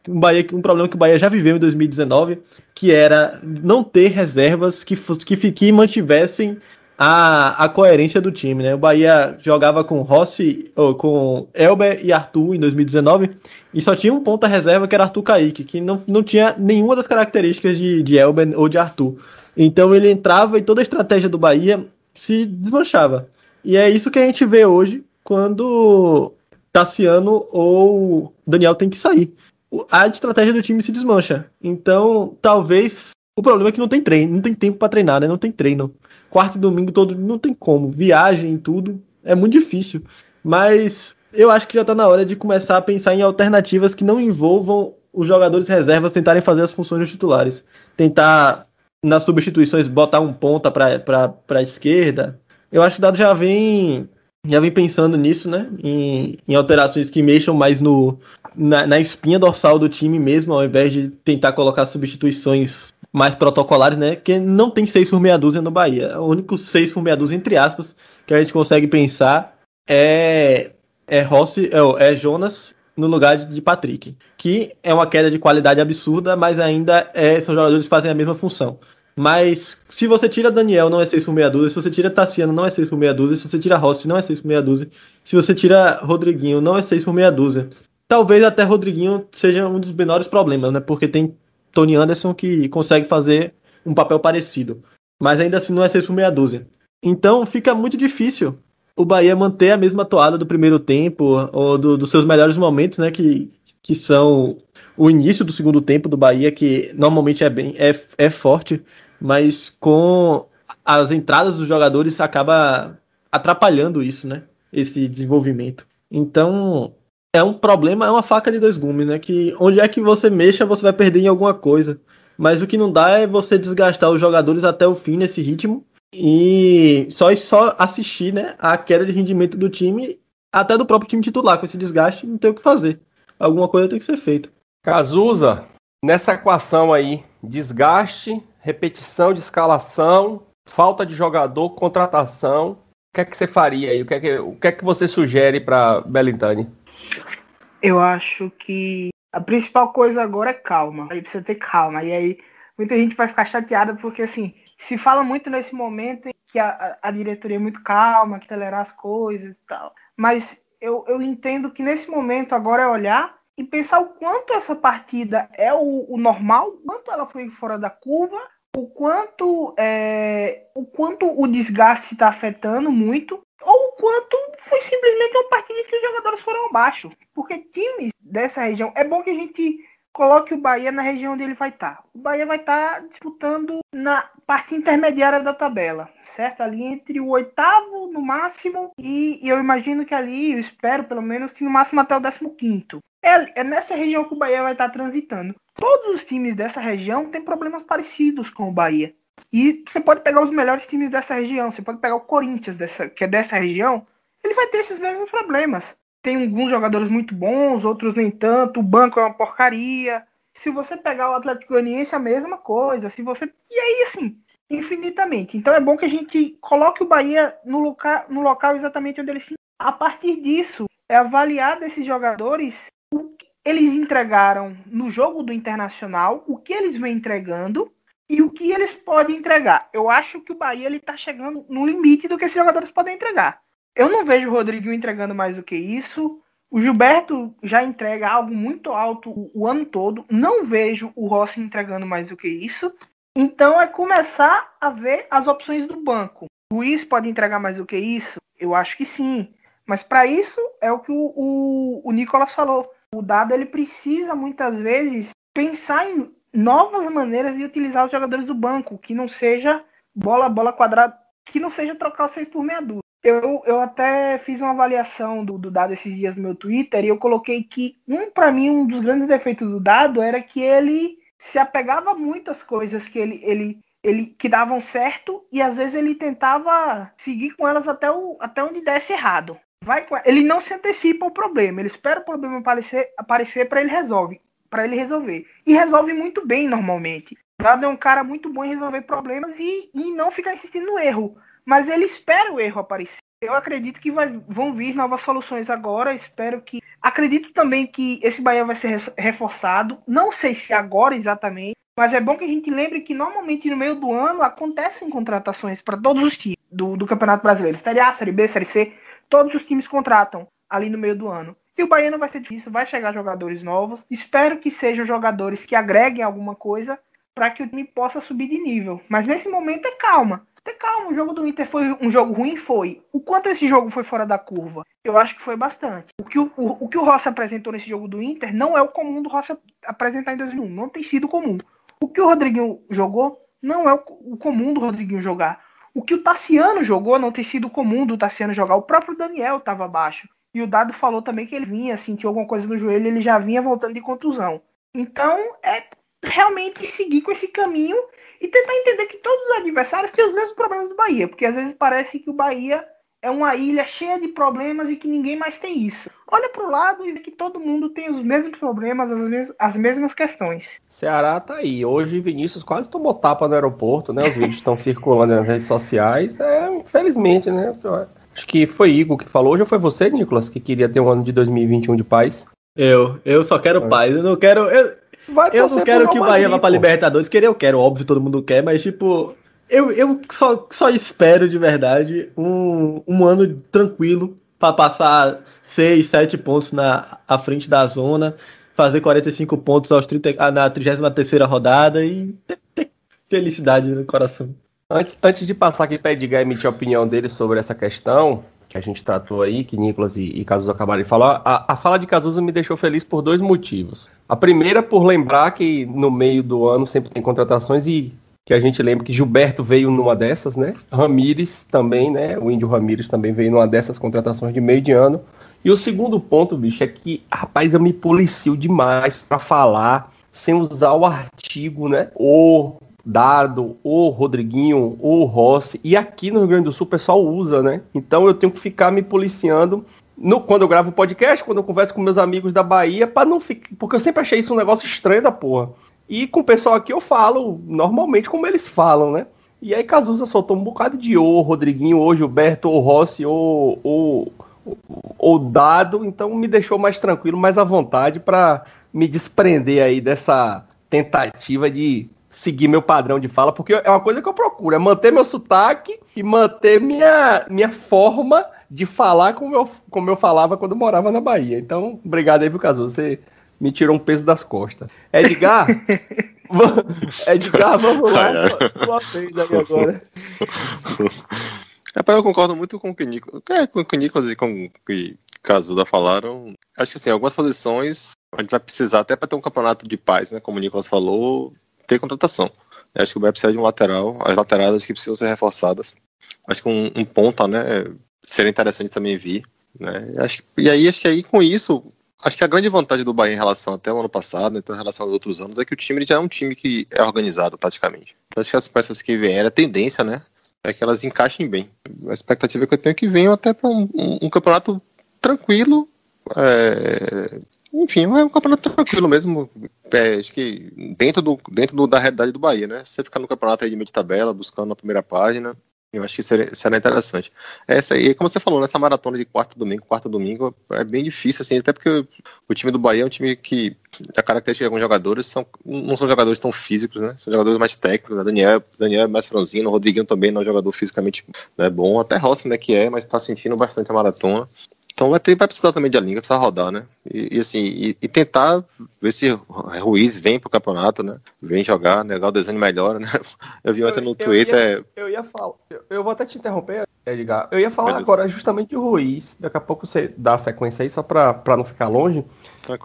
Um, Bahia, um problema que o Bahia já viveu em 2019, que era não ter reservas que, que, que mantivessem a, a coerência do time, né? O Bahia jogava com Rossi, ou com Elber e Arthur em 2019 e só tinha um ponta reserva que era Arthur Kaique, que não, não tinha nenhuma das características de, de Elber ou de Arthur. Então ele entrava e toda a estratégia do Bahia se desmanchava. E é isso que a gente vê hoje quando Tassiano ou Daniel tem que sair. A estratégia do time se desmancha. Então, talvez o problema é que não tem treino, não tem tempo para treinar, né? Não tem treino. Quarto e domingo todo não tem como. Viagem e tudo é muito difícil. Mas eu acho que já está na hora de começar a pensar em alternativas que não envolvam os jogadores reservas tentarem fazer as funções dos titulares. Tentar, nas substituições, botar um ponta para a esquerda. Eu acho que o Dado já vem já vem pensando nisso, né? Em, em alterações que mexam mais no, na, na, espinha dorsal do time mesmo, ao invés de tentar colocar substituições mais protocolares, né? Que não tem seis por meia dúzia no Bahia. O único seis por meia dúzia, entre aspas, que a gente consegue pensar é, é Rossi, é, é Jonas no lugar de, de, Patrick, que é uma queda de qualidade absurda, mas ainda é, são jogadores que fazem a mesma função. Mas se você tira Daniel, não é 6 por meia dúzia. Se você tira Tassiano, não é 6 por meia dúzia. Se você tira Rossi, não é 6 por meia dúzia. Se você tira Rodriguinho, não é 6 por meia dúzia. Talvez até Rodriguinho seja um dos menores problemas, né? Porque tem Tony Anderson que consegue fazer um papel parecido. Mas ainda assim não é 6 por meia dúzia. Então fica muito difícil o Bahia manter a mesma toada do primeiro tempo ou do, dos seus melhores momentos, né? Que, que são o início do segundo tempo do Bahia, que normalmente é bem é, é forte mas com as entradas dos jogadores acaba atrapalhando isso, né? Esse desenvolvimento. Então, é um problema, é uma faca de dois gumes, né? Que onde é que você mexa, você vai perder em alguma coisa. Mas o que não dá é você desgastar os jogadores até o fim nesse ritmo e só só assistir, né, a queda de rendimento do time, até do próprio time titular com esse desgaste, não tem o que fazer. Alguma coisa tem que ser feita. Cazuza, nessa equação aí, desgaste, repetição de escalação, falta de jogador, contratação. O que é que você faria aí? O que é que, o que, é que você sugere para Belintani? Eu acho que a principal coisa agora é calma. Aí precisa ter calma. E aí muita gente vai ficar chateada porque assim se fala muito nesse momento que a, a diretoria é muito calma, que acelerar as coisas e tal. Mas eu, eu entendo que nesse momento agora é olhar e pensar o quanto essa partida é o, o normal, quanto ela foi fora da curva o quanto é, o quanto o desgaste está afetando muito ou quanto foi simplesmente uma partida que os jogadores foram abaixo. Porque times dessa região, é bom que a gente coloque o Bahia na região onde ele vai estar. Tá. O Bahia vai estar tá disputando na parte intermediária da tabela, certo? Ali entre o oitavo no máximo e, e eu imagino que ali, eu espero pelo menos que no máximo até o décimo quinto. É, é nessa região que o Bahia vai estar tá transitando todos os times dessa região têm problemas parecidos com o Bahia. E você pode pegar os melhores times dessa região, você pode pegar o Corinthians, dessa, que é dessa região, ele vai ter esses mesmos problemas. Tem alguns jogadores muito bons, outros nem tanto, o banco é uma porcaria. Se você pegar o Atlético Goianiense, a mesma coisa. Se você. E aí, assim, infinitamente. Então é bom que a gente coloque o Bahia no local, no local exatamente onde ele se. A partir disso, é avaliar desses jogadores eles entregaram no jogo do Internacional, o que eles vêm entregando e o que eles podem entregar. Eu acho que o Bahia ele tá chegando no limite do que esses jogadores podem entregar. Eu não vejo o Rodrigo entregando mais do que isso. O Gilberto já entrega algo muito alto o, o ano todo. Não vejo o Rossi entregando mais do que isso. Então é começar a ver as opções do banco. O Luiz pode entregar mais do que isso? Eu acho que sim. Mas para isso é o que o, o, o Nicolas falou. O dado ele precisa muitas vezes pensar em novas maneiras de utilizar os jogadores do banco, que não seja bola, bola quadrada, que não seja trocar 6 por meia dúzia. Eu, eu até fiz uma avaliação do, do dado esses dias no meu Twitter e eu coloquei que, um para mim, um dos grandes defeitos do dado era que ele se apegava muito às coisas que ele, ele, ele que davam certo e às vezes ele tentava seguir com elas até, o, até onde desse errado. Vai, ele não se antecipa ao problema, ele espera o problema aparecer aparecer para ele resolve, para ele resolver. E resolve muito bem normalmente. Dado é um cara muito bom em resolver problemas e, e não ficar insistindo no erro. Mas ele espera o erro aparecer. Eu acredito que vai, vão vir novas soluções agora. Espero que. Acredito também que esse Bahia vai ser reforçado. Não sei se agora exatamente. Mas é bom que a gente lembre que normalmente no meio do ano acontecem contratações para todos os times do, do Campeonato Brasileiro. Série A, Série B, Série C. Todos os times contratam ali no meio do ano. E o Bahia não vai ser difícil, vai chegar jogadores novos. Espero que sejam jogadores que agreguem alguma coisa para que o time possa subir de nível. Mas nesse momento é calma ter calma, o jogo do Inter foi um jogo ruim? Foi. O quanto esse jogo foi fora da curva? Eu acho que foi bastante. O que o, o, o que o Rossi apresentou nesse jogo do Inter não é o comum do Rossi apresentar em 2001. Não tem sido comum. O que o Rodriguinho jogou não é o, o comum do Rodriguinho jogar. O que o Tassiano jogou não tem sido comum do Tassiano jogar. O próprio Daniel estava abaixo. E o Dado falou também que ele vinha, sentiu alguma coisa no joelho, ele já vinha voltando de contusão. Então, é realmente seguir com esse caminho e tentar entender que todos os adversários têm os mesmos problemas do Bahia, porque às vezes parece que o Bahia é uma ilha cheia de problemas e que ninguém mais tem isso. Olha para o lado e vê que todo mundo tem os mesmos problemas, as, mes as mesmas questões. Ceará tá aí. Hoje Vinícius quase tomou tapa no aeroporto, né? Os vídeos estão circulando nas redes sociais. É, infelizmente, né? Acho que foi Igor que falou. Hoje ou foi você, Nicolas, que queria ter um ano de 2021 de paz? Eu, eu só quero paz. Eu não quero. Eu, eu não quero que o Bahia vá pra Libertadores. Querer eu quero, óbvio, todo mundo quer, mas tipo. Eu, eu só, só espero de verdade um, um ano tranquilo para passar 6, 7 pontos na à frente da zona, fazer 45 pontos aos 30, na 33 rodada e ter, ter, felicidade no coração. Antes, antes de passar aqui para Edgar emitir a opinião dele sobre essa questão, que a gente tratou aí, que Nicolas e, e Cazuza acabaram de falar, a, a fala de Cazuza me deixou feliz por dois motivos. A primeira, por lembrar que no meio do ano sempre tem contratações e que a gente lembra que Gilberto veio numa dessas, né? Ramires também, né? O Índio Ramires também veio numa dessas contratações de meio de ano. E o segundo ponto, bicho, é que, rapaz, eu me policio demais para falar sem usar o artigo, né? O Dado, o Rodriguinho, o Rossi. E aqui no Rio Grande do Sul o pessoal usa, né? Então eu tenho que ficar me policiando no, quando eu gravo podcast, quando eu converso com meus amigos da Bahia, para não ficar. Porque eu sempre achei isso um negócio estranho da porra. E com o pessoal aqui eu falo normalmente como eles falam, né? E aí Cazuza soltou um bocado de o Rodriguinho, ou Gilberto, ou Rossi, ou, ou, ou Dado, então me deixou mais tranquilo, mais à vontade para me desprender aí dessa tentativa de seguir meu padrão de fala, porque é uma coisa que eu procuro, é manter meu sotaque e manter minha, minha forma de falar como eu, como eu falava quando morava na Bahia. Então, obrigado aí, viu, Caso? Você me tirou um peso das costas. Edgar, Edgar, vamos lá, tua vez aí agora. É, eu concordo muito com o que o Nicolas, é, com o Nicolas e com o que Casuda falaram. Acho que assim, algumas posições a gente vai precisar, até para ter um campeonato de paz, né? Como o Nicolas falou, ter contratação. Eu acho que o Bahia precisa de um lateral, as laterais que precisam ser reforçadas. Acho que um, um ponta, né, seria interessante também vir. Né? Acho, e aí, acho que aí com isso, acho que a grande vantagem do Bahia em relação até o ano passado, né, então, em relação aos outros anos, é que o time já é um time que é organizado taticamente. Então, acho que as peças que vieram, a tendência, né, é que elas encaixem bem. A expectativa que eu tenho é que venham até para um, um, um, campeonato tranquilo, é, enfim, é um campeonato tranquilo mesmo. É, acho que dentro, do, dentro do, da realidade do Bahia, né? Você ficar no campeonato aí de meio de tabela, buscando a primeira página. Eu acho que seria, seria interessante. Essa aí, como você falou, nessa maratona de quarto domingo, quarto domingo, é bem difícil, assim, até porque o, o time do Bahia é um time que a característica de alguns jogadores são, não são jogadores tão físicos, né? São jogadores mais técnicos. Né? Daniel, Daniel é mais franzino, o Rodriguinho também não é um jogador fisicamente né, bom. Até Rossi, né, que é, mas está sentindo bastante a maratona. Então vai, ter, vai precisar também de Alinga, precisa rodar, né? E, e assim, e, e, tentar ver se Ruiz vem pro campeonato, né? Vem jogar, né? O desenho melhora, né? Eu vi ontem no eu, Twitter. Ia, eu ia falar, eu, eu, vou até te interromper, Edgar. Eu ia falar agora justamente de Ruiz. Daqui a pouco você dá a sequência aí, só para não ficar longe.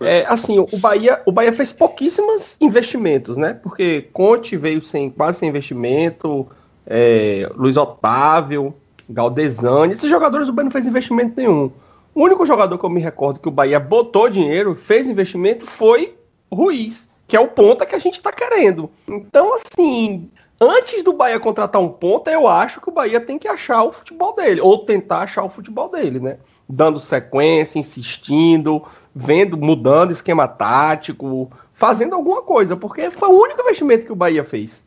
É, assim, o Bahia, o Bahia fez pouquíssimos investimentos, né? Porque Conte veio sem quase sem investimento, é, Luiz Otávio, Galdesani, esses jogadores o Bahia não fez investimento nenhum. O único jogador que eu me recordo que o Bahia botou dinheiro, fez investimento, foi Ruiz, que é o ponta que a gente está querendo. Então, assim, antes do Bahia contratar um ponta, eu acho que o Bahia tem que achar o futebol dele, ou tentar achar o futebol dele, né? Dando sequência, insistindo, vendo, mudando esquema tático, fazendo alguma coisa, porque foi o único investimento que o Bahia fez.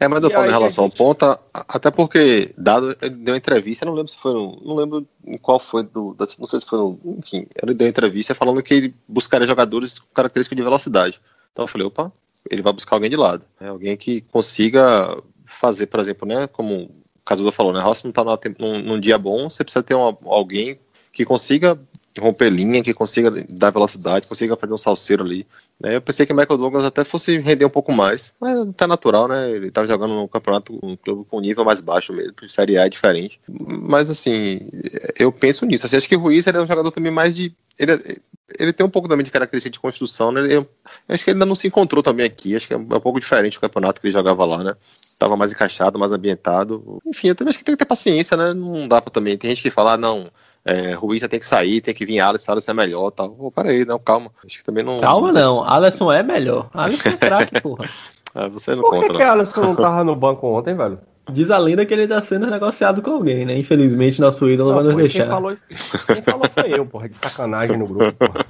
É, mas eu falo em relação gente... ao ponta, até porque Dado deu entrevista, não lembro se foi não lembro em qual foi do, não sei se foi no, enfim, ele deu entrevista falando que ele buscaria jogadores com característica de velocidade. Então eu falei, opa, ele vai buscar alguém de lado, né, alguém que consiga fazer, por exemplo, né, como o Casuda falou, né, Rossi não está num, num, dia bom, você precisa ter uma, alguém que consiga romper linha, que consiga dar velocidade, consiga fazer um salseiro ali. Né? Eu pensei que o Michael Douglas até fosse render um pouco mais, mas tá natural, né? Ele tava jogando no campeonato, um clube com nível mais baixo mesmo, Série A é diferente. Mas assim, eu penso nisso. Assim, acho que o Ruiz é um jogador também mais de. Ele, ele tem um pouco também de característica de construção, né? Eu, acho que ele ainda não se encontrou também aqui. Acho que é um pouco diferente do campeonato que ele jogava lá, né? Tava mais encaixado, mais ambientado. Enfim, eu também acho que tem que ter paciência, né? Não dá pra também. Tem gente que fala, ah, não é, Ruiz tem que sair, tem que vir Alisson, Alisson é melhor tal. Pô, peraí, não, calma. Acho que também não. Calma não, Alisson é melhor. Alisson é craque, porra. Ah, você não Por conta, que, que Alisson não tava no banco ontem, velho? Diz a lenda que ele tá sendo negociado com alguém, né? Infelizmente, nosso ídolo não, vai nos pô, deixar. Quem falou, quem falou foi eu, porra, de sacanagem no grupo. Porra.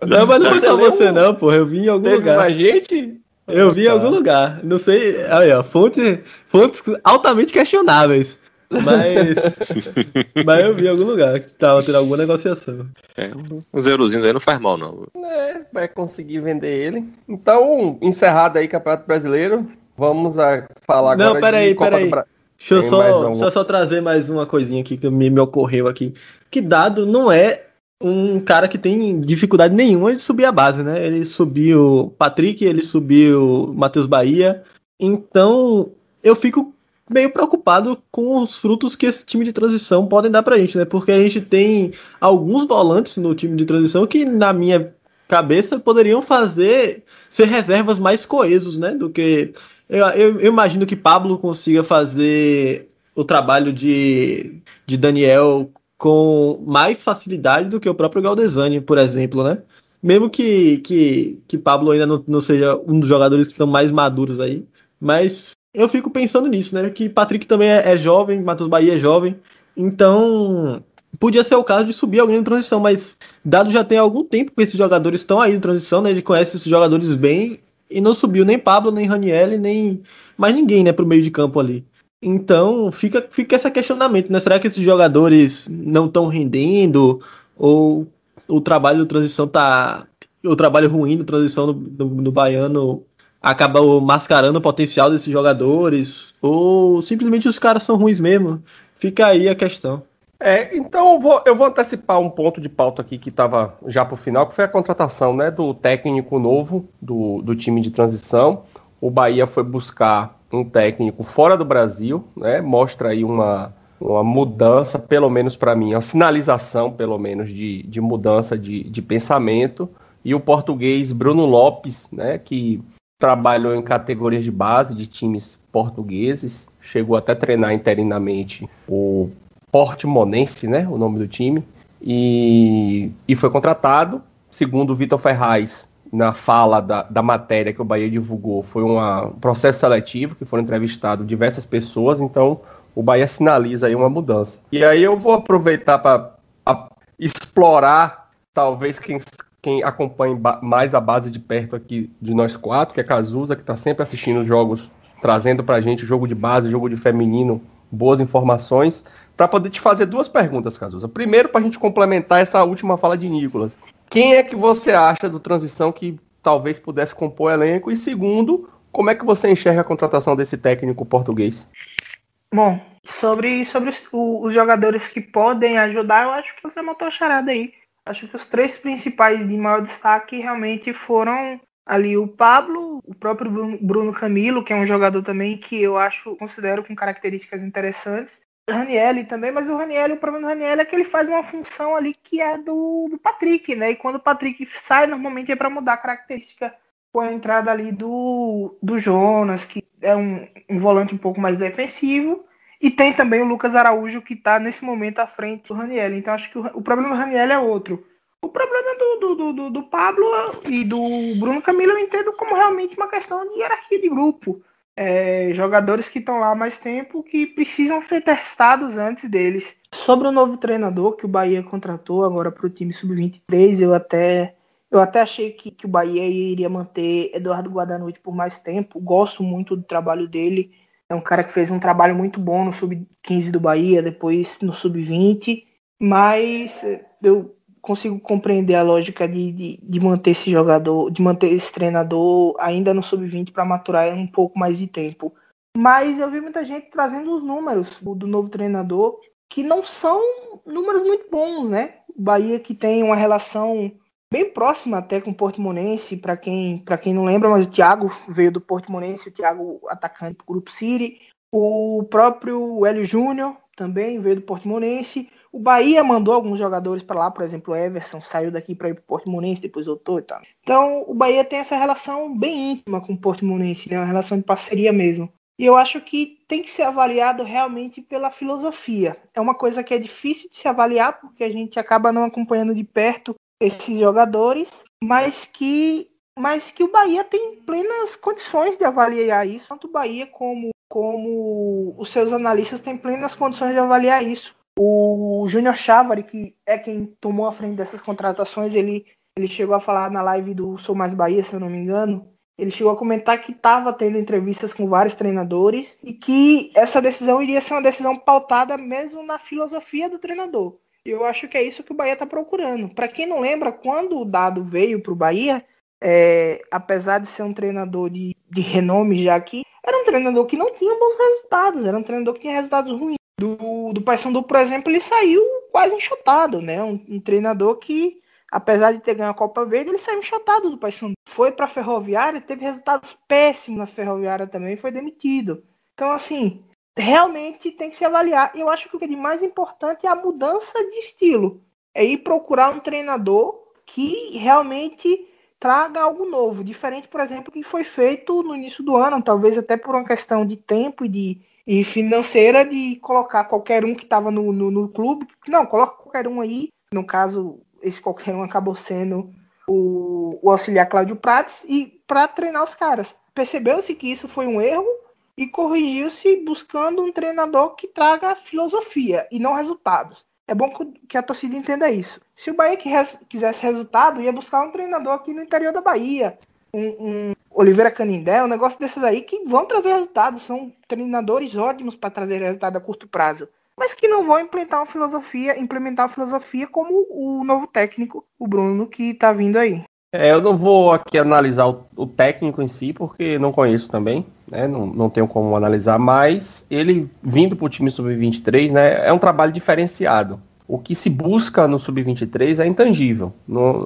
Não, mas não foi só você, não, porra. Eu vi em algum Teve lugar. Mais gente? Eu vi em algum lugar. Não sei. Aí, ó, fontes, fontes altamente questionáveis. Mas, mas eu vi em algum lugar que tava tendo alguma negociação. É, uns eurozinhos aí não faz mal, não. É, vai conseguir vender ele. Então, encerrado aí Campeonato Brasileiro, vamos a falar não, agora peraí, de Copa peraí. do Brasil. Deixa eu só, um... só, só trazer mais uma coisinha aqui que me, me ocorreu aqui. Que Dado não é um cara que tem dificuldade nenhuma de subir a base, né? Ele subiu Patrick, ele subiu Matheus Bahia. Então, eu fico meio preocupado com os frutos que esse time de transição podem dar pra gente, né? Porque a gente tem alguns volantes no time de transição que, na minha cabeça, poderiam fazer ser reservas mais coesos, né? Do que. Eu, eu, eu imagino que Pablo consiga fazer o trabalho de, de Daniel com mais facilidade do que o próprio Galdesani, por exemplo, né? Mesmo que, que, que Pablo ainda não, não seja um dos jogadores que estão mais maduros aí, mas eu fico pensando nisso, né? Que Patrick também é, é jovem, Matheus Bahia é jovem. Então, podia ser o caso de subir alguém em transição, mas dado já tem algum tempo que esses jogadores estão aí em transição, né? Ele conhece esses jogadores bem e não subiu nem Pablo, nem Raniel, nem mais ninguém, né, pro meio de campo ali. Então, fica, fica esse questionamento, né? Será que esses jogadores não estão rendendo ou o trabalho de transição tá o trabalho ruim de transição no, no, no baiano acaba mascarando o potencial desses jogadores, ou simplesmente os caras são ruins mesmo. Fica aí a questão. É, então eu vou, eu vou antecipar um ponto de pauta aqui que estava já para o final, que foi a contratação né, do técnico novo do, do time de transição. O Bahia foi buscar um técnico fora do Brasil, né, mostra aí uma, uma mudança, pelo menos para mim, uma sinalização, pelo menos, de, de mudança de, de pensamento. E o português Bruno Lopes, né, que trabalhou em categorias de base de times portugueses, chegou até a treinar interinamente o Portimonense, né, o nome do time, e, e foi contratado, segundo o Vitor Ferraz, na fala da, da matéria que o Bahia divulgou, foi uma, um processo seletivo, que foram entrevistados diversas pessoas, então o Bahia sinaliza aí uma mudança. E aí eu vou aproveitar para explorar, talvez, quem quem acompanha mais a base de perto aqui de nós quatro, que é Cazuza, que está sempre assistindo jogos, trazendo para a gente jogo de base, jogo de feminino boas informações, para poder te fazer duas perguntas, Cazuza. Primeiro, para a gente complementar essa última fala de Nicolas. Quem é que você acha do transição que talvez pudesse compor elenco? E segundo, como é que você enxerga a contratação desse técnico português? Bom, sobre, sobre os, os jogadores que podem ajudar, eu acho que você matou a charada aí. Acho que os três principais de maior destaque realmente foram ali o Pablo, o próprio Bruno Camilo, que é um jogador também que eu acho, considero com características interessantes. O Ranielli também, mas o Ranielli, o problema do Ranielli é que ele faz uma função ali que é do, do Patrick, né? E quando o Patrick sai, normalmente é para mudar a característica com a entrada ali do, do Jonas, que é um, um volante um pouco mais defensivo. E tem também o Lucas Araújo, que está nesse momento à frente do Raniel. Então acho que o, o problema do Raniel é outro. O problema do, do, do, do, Pablo e do Bruno Camilo eu entendo como realmente uma questão de hierarquia de grupo. É, jogadores que estão lá há mais tempo que precisam ser testados antes deles. Sobre o novo treinador que o Bahia contratou agora para o time sub-23, eu até eu até achei que, que o Bahia iria manter Eduardo Guadagnute por mais tempo. Gosto muito do trabalho dele. É um cara que fez um trabalho muito bom no sub-15 do Bahia, depois no sub-20. Mas eu consigo compreender a lógica de, de, de, manter esse jogador, de manter esse treinador ainda no sub-20 para maturar um pouco mais de tempo. Mas eu vi muita gente trazendo os números do, do novo treinador que não são números muito bons, né? O Bahia que tem uma relação bem próxima até com o Portimonense, para quem, quem não lembra, mas o Thiago veio do Portimonense, o Thiago atacante do Grupo City, o próprio Hélio Júnior também veio do Portimonense, o Bahia mandou alguns jogadores para lá, por exemplo, o Everson saiu daqui para ir para o Portimonense, depois voltou e tal. Então, o Bahia tem essa relação bem íntima com o Portimonense, né? uma relação de parceria mesmo. E eu acho que tem que ser avaliado realmente pela filosofia. É uma coisa que é difícil de se avaliar porque a gente acaba não acompanhando de perto esses jogadores, mas que mas que o Bahia tem plenas condições de avaliar isso, tanto o Bahia como como os seus analistas têm plenas condições de avaliar isso. O Júnior Chávari, que é quem tomou a frente dessas contratações, ele, ele chegou a falar na live do Sou Mais Bahia, se eu não me engano. Ele chegou a comentar que estava tendo entrevistas com vários treinadores e que essa decisão iria ser uma decisão pautada mesmo na filosofia do treinador. Eu acho que é isso que o Bahia está procurando. Para quem não lembra, quando o Dado veio para o Bahia, é, apesar de ser um treinador de, de renome já aqui, era um treinador que não tinha bons resultados, era um treinador que tinha resultados ruins. Do, do Paysandu, por exemplo, ele saiu quase enxotado, né? Um, um, treinador que, apesar de ter ganho a Copa Verde, ele saiu enxotado do Paysandu. Foi para a Ferroviária, teve resultados péssimos na Ferroviária também, foi demitido. Então, assim, realmente tem que se avaliar. Eu acho que o que é de mais importante é a mudança de estilo. É ir procurar um treinador que realmente traga algo novo, diferente, por exemplo, que foi feito no início do ano, talvez até por uma questão de tempo e de e financeira de colocar qualquer um que estava no, no, no, clube. Não, coloca qualquer um aí. No caso, esse qualquer um acabou sendo o, o auxiliar Cláudio Prates e para treinar os caras. Percebeu-se que isso foi um erro e corrigiu-se buscando um treinador que traga filosofia e não resultados. É bom que a torcida entenda isso. Se o Bahia quisesse resultado, ia buscar um treinador aqui no interior da Bahia, um, um Oliveira Canindé, um negócio desses aí que vão trazer resultados. São treinadores ótimos para trazer resultado a curto prazo. Mas que não vão implementar uma filosofia, implementar uma filosofia como o novo técnico, o Bruno, que está vindo aí. É, eu não vou aqui analisar o, o, técnico em si, porque não conheço também, né? Não, não tenho como analisar, mas ele vindo para o time sub-23, né? É um trabalho diferenciado. O que se busca no sub-23 é intangível.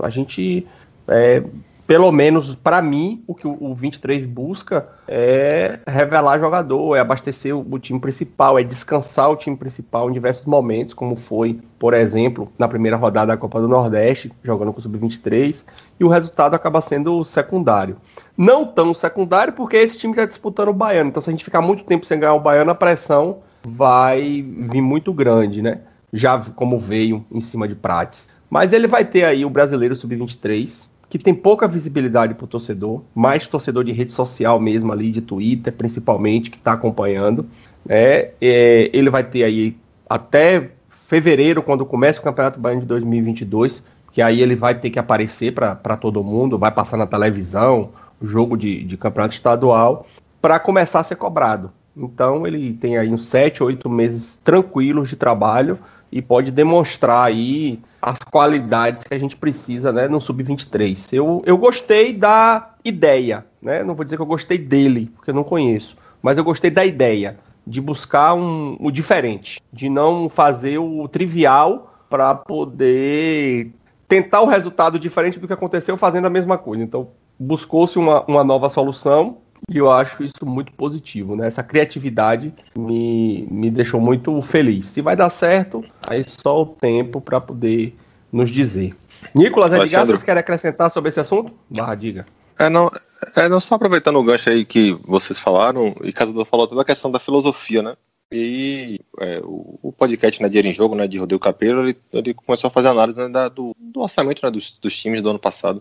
A gente é, pelo menos para mim, o que o 23 busca é revelar jogador, é abastecer o, time principal, é descansar o time principal em diversos momentos, como foi, por exemplo, na primeira rodada da Copa do Nordeste, jogando com o Sub-23, e o resultado acaba sendo secundário. Não tão secundário, porque esse time está disputando o Baiano, então se a gente ficar muito tempo sem ganhar o Baiano, a pressão vai vir muito grande, né? Já como veio em cima de Prates. Mas ele vai ter aí o Brasileiro Sub-23, que tem pouca visibilidade para o torcedor, mais torcedor de rede social mesmo ali, de Twitter principalmente, que está acompanhando. Né? É, ele vai ter aí até fevereiro, quando começa o Campeonato Baiano de 2022, que aí ele vai ter que aparecer para todo mundo, vai passar na televisão, jogo de, de campeonato estadual, para começar a ser cobrado. Então ele tem aí uns 7, 8 meses tranquilos de trabalho e pode demonstrar aí as qualidades que a gente precisa né, no Sub-23. Eu, eu gostei da ideia, né? Não vou dizer que eu gostei dele, porque eu não conheço, mas eu gostei da ideia de buscar um, o diferente, de não fazer o trivial para poder tentar o resultado diferente do que aconteceu fazendo a mesma coisa. Então, buscou-se uma, uma nova solução e eu acho isso muito positivo, né? Essa criatividade me, me deixou muito feliz. Se vai dar certo, aí só o tempo para poder nos dizer. Nicolas, Edgar, vocês querem acrescentar sobre esse assunto? Barra, diga. É, não, é, não só aproveitando o gancho aí que vocês falaram, e Casuda falou toda a questão da filosofia, né? E é, o, o, podcast né, Dinheiro em Jogo, né, de Rodrigo Capello, ele, ele começou a fazer análise né, da, do, do, orçamento né, dos, dos, times do ano passado.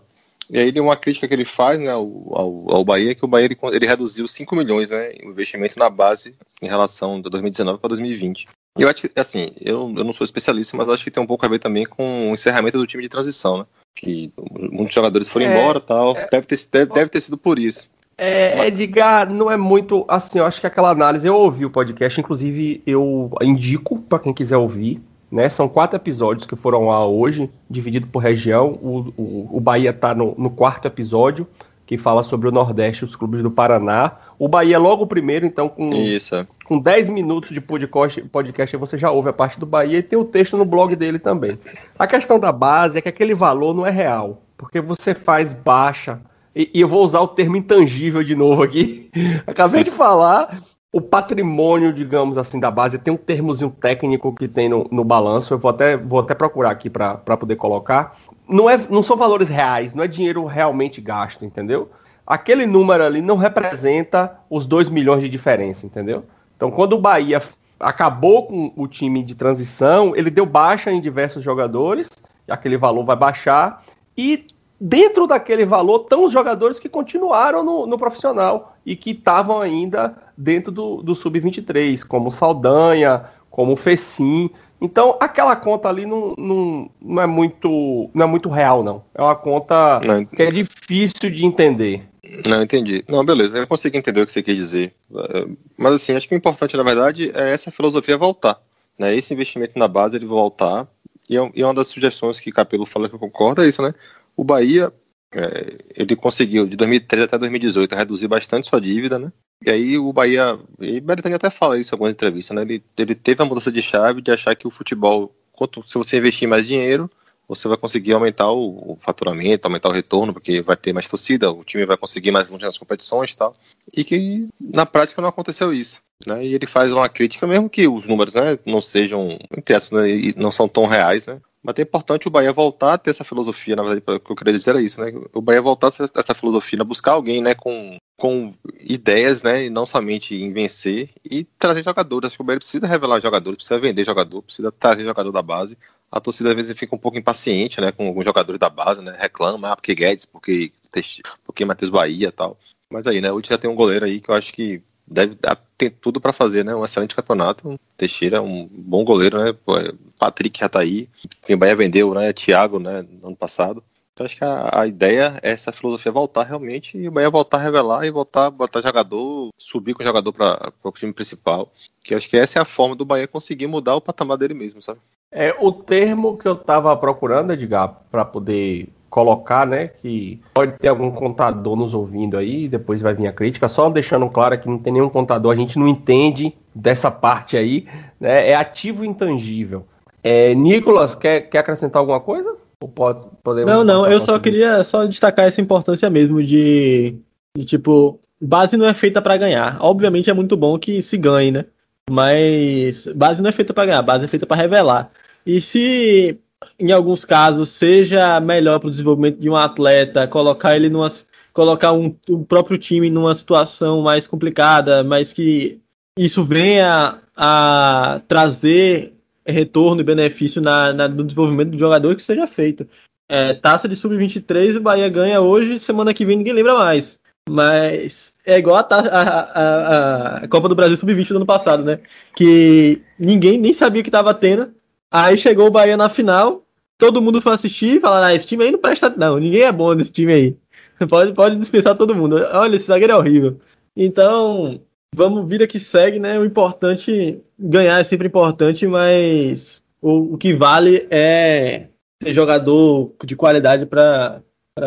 E aí uma crítica que ele faz né, ao, ao, Bahia é que o Bahia ele, ele reduziu 5 milhões né, o investimento na base em relação de 2019 para 2020. E eu acho que, assim, eu, eu não sou especialista, mas acho que tem um pouco a ver também com o encerramento do time de transição, né? Que muitos jogadores foram é, embora e tal. É, deve, ter, deve, deve ter sido por isso. É, Edgar, não é muito assim, eu acho que aquela análise, eu ouvi o podcast, inclusive eu indico para quem quiser ouvir, né? São quatro episódios que foram lá hoje, dividido por região. O, o, o Bahia está no, no, quarto episódio, que fala sobre o Nordeste, os clubes do Paraná. O Bahia é logo o primeiro, então com, Isso. com 10 minutos de podcast, podcast você já ouve a parte do Bahia e tem o texto no blog dele também. A questão da base é que aquele valor não é real, porque você faz baixa e, e eu vou usar o termo intangível de novo aqui. Acabei de falar, o patrimônio, digamos assim, da base, tem um termozinho técnico que tem no, no balanço, eu vou até, vou até procurar aqui para poder colocar. Não, é, não são valores reais, não é dinheiro realmente gasto, entendeu? Aquele número ali não representa os 2 milhões de diferença, entendeu? Então, quando o Bahia acabou com o time de transição, ele deu baixa em diversos jogadores, aquele valor vai baixar, e dentro daquele valor estão os jogadores que continuaram no, no profissional e que estavam ainda dentro do, do sub-23, como Saldanha, como Fecim. Então aquela conta ali não, não, não, é muito não é muito real, não. É uma conta não. que é difícil de entender. Não, entendi. Não, beleza, eu consigo entender o que você quer dizer. Mas assim, acho que o importante, na verdade, é essa filosofia voltar. Né? Esse investimento na base ele voltar. E é, é uma das sugestões que Capelo fala que eu concordo, é isso, né? O Bahia, é, ele conseguiu, de 2013 até 2018, reduzir bastante sua dívida, né? E aí o Bahia, e Beretani até fala isso em algumas entrevistas, né? Ele, ele teve a mudança de chave de achar que o futebol, quanto, se você investir mais dinheiro, você vai conseguir aumentar o, o, faturamento, aumentar o retorno, porque vai ter mais torcida, o time vai conseguir mais longe nas competições e tal. E que na prática não aconteceu isso. Né? E ele faz uma crítica, mesmo que os números né, não sejam, entre aspas, né, não são tão reais, né? Mas é importante o Bahia voltar a ter essa filosofia, na verdade, o que eu queria dizer era isso, né? O Bahia voltar a ter essa filosofia, né? buscar alguém, né, com, com ideias, né, e não somente em vencer, e trazer jogadores. Acho que o Bahia precisa revelar jogadores, precisa vender jogador, precisa trazer jogador da base. A torcida às vezes fica um pouco impaciente, né, com alguns jogadores da base, né, reclama, ah, porque Guedes, porque, porque Matheus Bahia tal. Mas aí, né, hoje já tem um goleiro aí que eu acho que deve ter tudo para fazer, né? Um excelente campeonato. Teixeira, um bom goleiro, né? Patrick já tá aí. O Bahia vendeu, né? Thiago, né? No ano passado. Então acho que a, a, ideia é essa filosofia voltar realmente e o Bahia voltar a revelar e voltar a botar jogador, subir com o jogador para o time principal. Que acho que essa é a forma do Bahia conseguir mudar o patamar dele mesmo, sabe? É o termo que eu tava procurando, Edgar, para poder colocar, né, que pode ter algum contador nos ouvindo aí, depois vai vir a crítica, só deixando claro que não tem nenhum contador, a gente não entende dessa parte aí, né, é ativo intangível. É, Nicolas, quer, quer acrescentar alguma coisa? Ou pode, não, não, eu só queria só destacar essa importância mesmo de, de tipo, base não é feita para ganhar. Obviamente é muito bom que se ganhe, né? Mas base não é feita para ganhar, base é feita para revelar. E se em alguns casos, seja melhor para o desenvolvimento de um atleta, colocar ele numa. colocar um, o próprio time numa situação mais complicada, mas que isso venha a trazer retorno e benefício na, na no desenvolvimento do jogador que seja feito. É, taça de sub-23, o Bahia ganha hoje, semana que vem ninguém lembra mais. Mas é igual a, a, a, a Copa do Brasil sub-20 do ano passado, né? Que ninguém nem sabia que estava tendo Aí chegou o Bahia na final, todo mundo foi assistir e falaram: ah, esse time aí não presta. Não, ninguém é bom nesse time aí. Pode, pode dispensar todo mundo. Olha, esse zagueiro é horrível. Então, vamos, vida que segue, né? O importante, ganhar é sempre importante, mas o, o que vale é ter jogador de qualidade para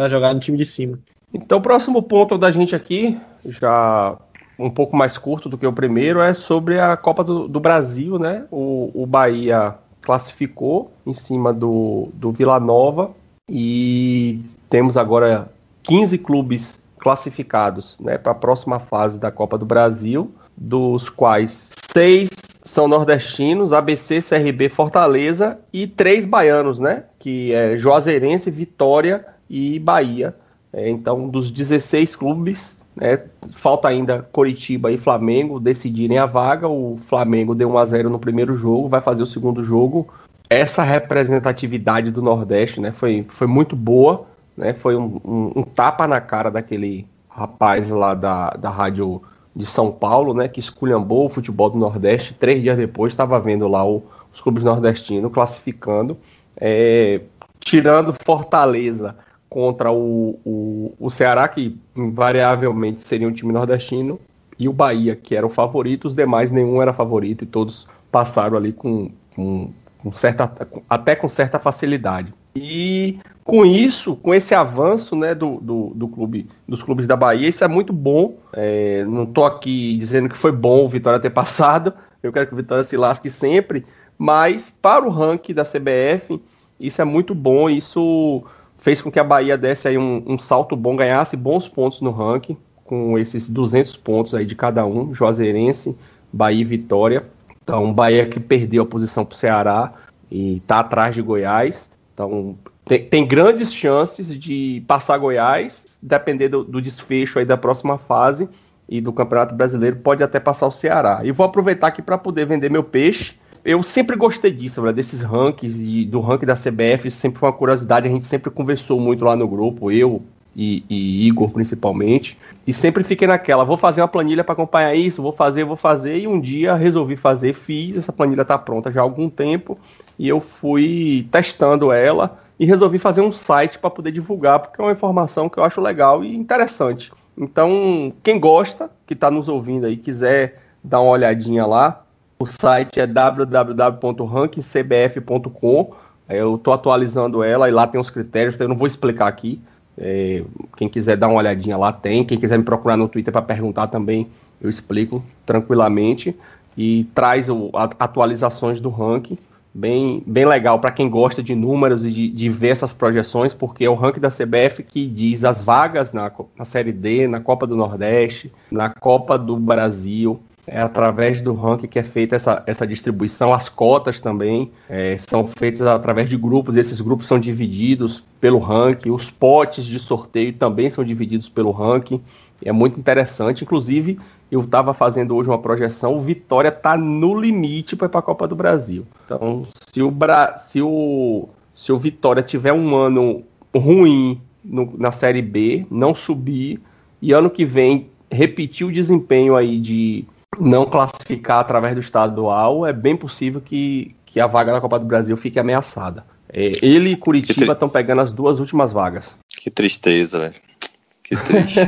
jogar no time de cima. Então, o próximo ponto da gente aqui, já um pouco mais curto do que o primeiro, é sobre a Copa do, do Brasil, né? O, o Bahia classificou em cima do, do Vila Nova e temos agora 15 clubes classificados né, para a próxima fase da Copa do Brasil, dos quais seis são nordestinos, ABC, CRB, Fortaleza e três baianos, né? Que é Juazeirense, Vitória e Bahia. É, então, dos 16 clubes, né, falta ainda Coritiba e Flamengo decidirem a vaga. O Flamengo deu 1 a 0 no primeiro jogo, vai fazer o segundo jogo. Essa representatividade do Nordeste né, foi, foi muito boa. Né, foi um, um, um tapa na cara daquele rapaz lá da, da rádio de São Paulo, né, que esculhambou o futebol do Nordeste. Três dias depois estava vendo lá o, os clubes nordestinos classificando, é, tirando Fortaleza contra o, o, o Ceará, que invariavelmente seria um time nordestino, e o Bahia, que era o favorito, os demais nenhum era favorito e todos passaram ali com, com, com certa, até com certa facilidade. E com isso, com esse avanço né, do, do, do, clube, dos clubes da Bahia, isso é muito bom. É, não estou aqui dizendo que foi bom o Vitória ter passado, eu quero que o Vitória se lasque sempre, mas para o ranking da CBF, isso é muito bom. Isso fez com que a Bahia desse aí um, um, salto bom, ganhasse bons pontos no ranking, com esses 200 pontos aí de cada um, Juazeirense, Bahia e Vitória. Então, Bahia que perdeu a posição para o Ceará e está atrás de Goiás. Então, tem, tem, grandes chances de passar Goiás, depender do, do desfecho aí da próxima fase e do Campeonato Brasileiro, pode até passar o Ceará. E vou aproveitar aqui para poder vender meu peixe eu sempre gostei disso, velho, desses rankings, de, do ranking da CBF, sempre foi uma curiosidade, a gente sempre conversou muito lá no grupo, eu e, e Igor principalmente, e sempre fiquei naquela, vou fazer uma planilha para acompanhar isso, vou fazer, vou fazer, e um dia resolvi fazer, fiz, essa planilha tá pronta já há algum tempo, e eu fui testando ela, e resolvi fazer um site para poder divulgar, porque é uma informação que eu acho legal e interessante. Então, quem gosta, que está nos ouvindo aí, quiser dar uma olhadinha lá, o site é www.rankingcbf.com. Eu estou atualizando ela e lá tem os critérios, então eu não vou explicar aqui. É, quem quiser dar uma olhadinha lá tem. Quem quiser me procurar no Twitter para perguntar também, eu explico tranquilamente. E traz o, a, atualizações do ranking. Bem, bem legal para quem gosta de números e de, de, ver essas projeções, porque é o ranking da CBF que diz as vagas na, na Série D, na Copa do Nordeste, na Copa do Brasil, é através do ranking que é feita essa, essa distribuição. As cotas também é, são feitas através de grupos, esses grupos são divididos pelo ranking. Os potes de sorteio também são divididos pelo ranking. É muito interessante. Inclusive, eu estava fazendo hoje uma projeção, o Vitória está no limite para ir para a Copa do Brasil. Então, se o, Bra... se o, se o Vitória tiver um ano ruim no, na Série B, não subir, e ano que vem repetir o desempenho aí de não classificar através do estadual, é bem possível que, que a vaga da Copa do Brasil fique ameaçada. É, ele e Curitiba estão pegando as duas últimas vagas. Que tristeza, velho. Que triste.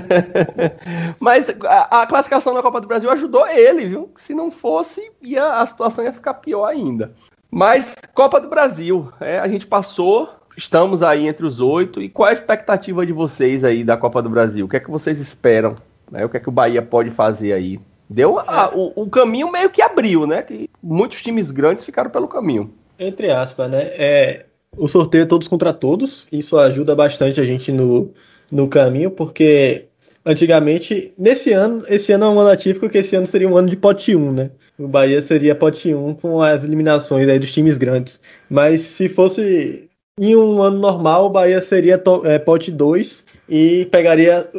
Mas a, a, classificação da Copa do Brasil ajudou ele, viu? Se não fosse, ia, a situação ia ficar pior ainda. Mas Copa do Brasil, é, a gente passou, estamos aí entre os oito. E qual é a expectativa de vocês aí da Copa do Brasil? O que é que vocês esperam? Né? O que é que o Bahia pode fazer aí? Deu a, é. o, o, caminho meio que abriu, né? Que muitos times grandes ficaram pelo caminho. Entre aspas, né? É, o sorteio é todos contra todos. Isso ajuda bastante a gente no, no caminho, porque antigamente, nesse ano, esse ano é um ano atípico, que esse ano seria um ano de pote 1, né? O Bahia seria pote 1 com as eliminações aí dos times grandes. Mas se fosse em um ano normal, o Bahia seria to, é, pote 2 e pegaria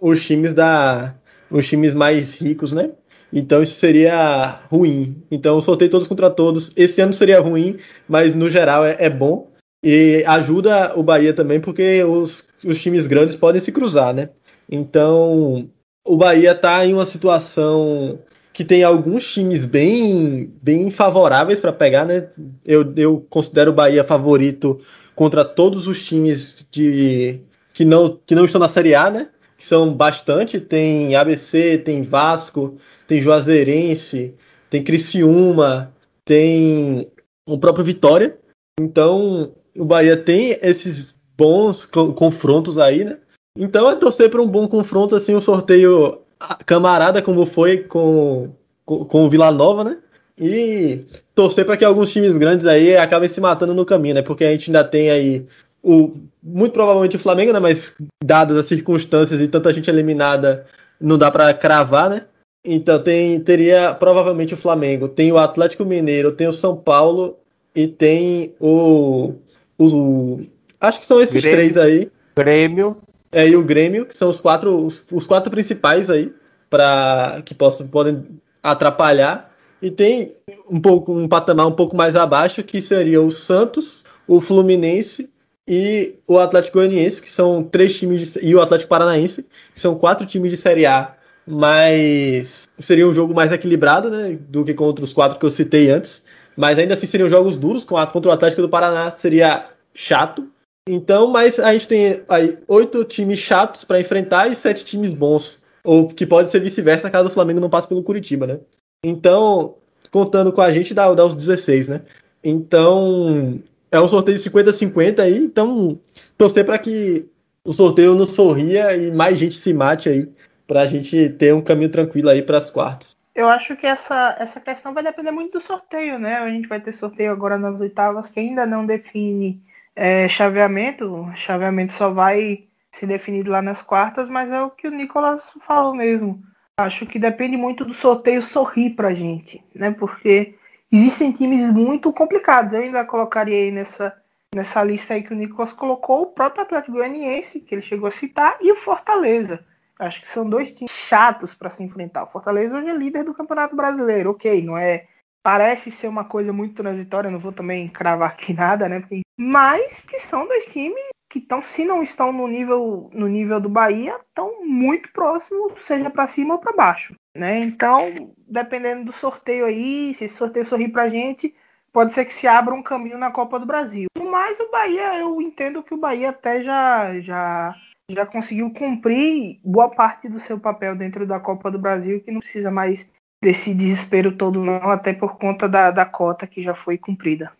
os times da os times mais ricos, né? Então isso seria ruim. Então sorteio todos contra todos. Esse ano seria ruim, mas no geral é, é bom. E ajuda o Bahia também, porque os, os times grandes podem se cruzar, né? Então o Bahia está em uma situação que tem alguns times bem, bem favoráveis para pegar, né? Eu, eu considero o Bahia favorito contra todos os times de que não, que não estão na Série A, né? Que são bastante, tem ABC, tem Vasco, tem Juazeirense, tem Criciúma, tem o próprio Vitória. Então, o Bahia tem esses bons confrontos aí, né? Então é torcer para um bom confronto, assim, um sorteio camarada como foi com, com, com o Vila Nova, né? E torcer para que alguns times grandes aí acabem se matando no caminho, né? Porque a gente ainda tem aí o muito provavelmente o Flamengo, né? Mas dadas as circunstâncias e tanta gente eliminada, não dá para cravar, né? Então tem teria provavelmente o Flamengo, tem o Atlético Mineiro, tem o São Paulo e tem o, o acho que são esses Grêmio. três aí. Grêmio. É, e o Grêmio, que são os quatro, os, os quatro principais aí, para que possam, podem atrapalhar. E tem um pouco um patamar um pouco mais abaixo, que seria o Santos, o Fluminense e o Atlético Goianiense, que são três times, de, e o Atlético Paranaense, que são quatro times de Série A, mas seria um jogo mais equilibrado, né, do que contra os quatro que eu citei antes. Mas ainda assim seriam jogos duros, contra o Atlético do Paraná seria chato, então, mas a gente tem aí oito times chatos para enfrentar e sete times bons. Ou que pode ser vice-versa caso o Flamengo não passe pelo Curitiba, né? Então, contando com a gente, dá, dá os 16, né? Então, é um sorteio de 50-50 aí. Então, torcer para que o sorteio não sorria e mais gente se mate aí. Para a gente ter um caminho tranquilo aí para as quartas. Eu acho que essa, essa questão vai depender muito do sorteio, né? A gente vai ter sorteio agora nas oitavas que ainda não define é, chaveamento, chaveamento só vai ser definido lá nas quartas, mas é o que o Nicolas falou mesmo. Acho que depende muito do sorteio sorrir pra gente, né? Porque existem times muito complicados. Eu ainda colocaria aí nessa, nessa lista aí que o Nicolas colocou o próprio Atlético Goianiense, que ele chegou a citar, e o Fortaleza. Acho que são dois times chatos para se enfrentar. O Fortaleza hoje é líder do Campeonato Brasileiro, ok, não é parece ser uma coisa muito transitória, não vou também cravar aqui nada, né? Mas que são dois times que estão, se não estão no nível, no nível do Bahia, estão muito próximos, seja para cima ou para baixo, né? Então, dependendo do sorteio aí, se esse sorteio sorrir pra gente, pode ser que se abra um caminho na Copa do Brasil. Mas o Bahia, eu entendo que o Bahia até já já já conseguiu cumprir boa parte do seu papel dentro da Copa do Brasil, que não precisa mais desse desespero todo, não, até por conta da, da cota que já foi cumprida.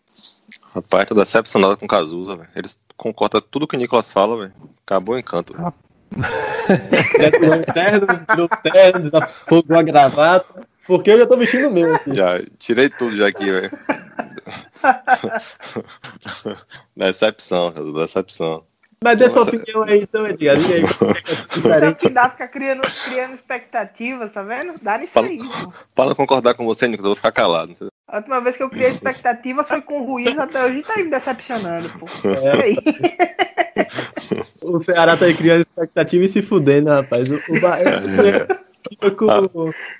Rapaz, tô decepcionado com o Cazuza, velho. Eles concordam tudo que o Nicolas fala, velho. Acabou o encanto. Véio. tirou o terno, tirou o terno, desafogou a gravata. Porque eu já tô vestindo o meu aqui. Já, tirei tudo já aqui, velho. decepção, decepção. Mas dê sua opinião aí, então, Edgar. E aí, é que dá ficar criando, criando expectativas, tá vendo? Dá nisso aí. Para não concordar com você, Nico, eu vou ficar calado. A última vez que eu criei expectativas foi com o Ruiz, até hoje tá me decepcionando, pô. É. o Ceará tá aí criando expectativa e se fudendo, rapaz. O, o Bahia...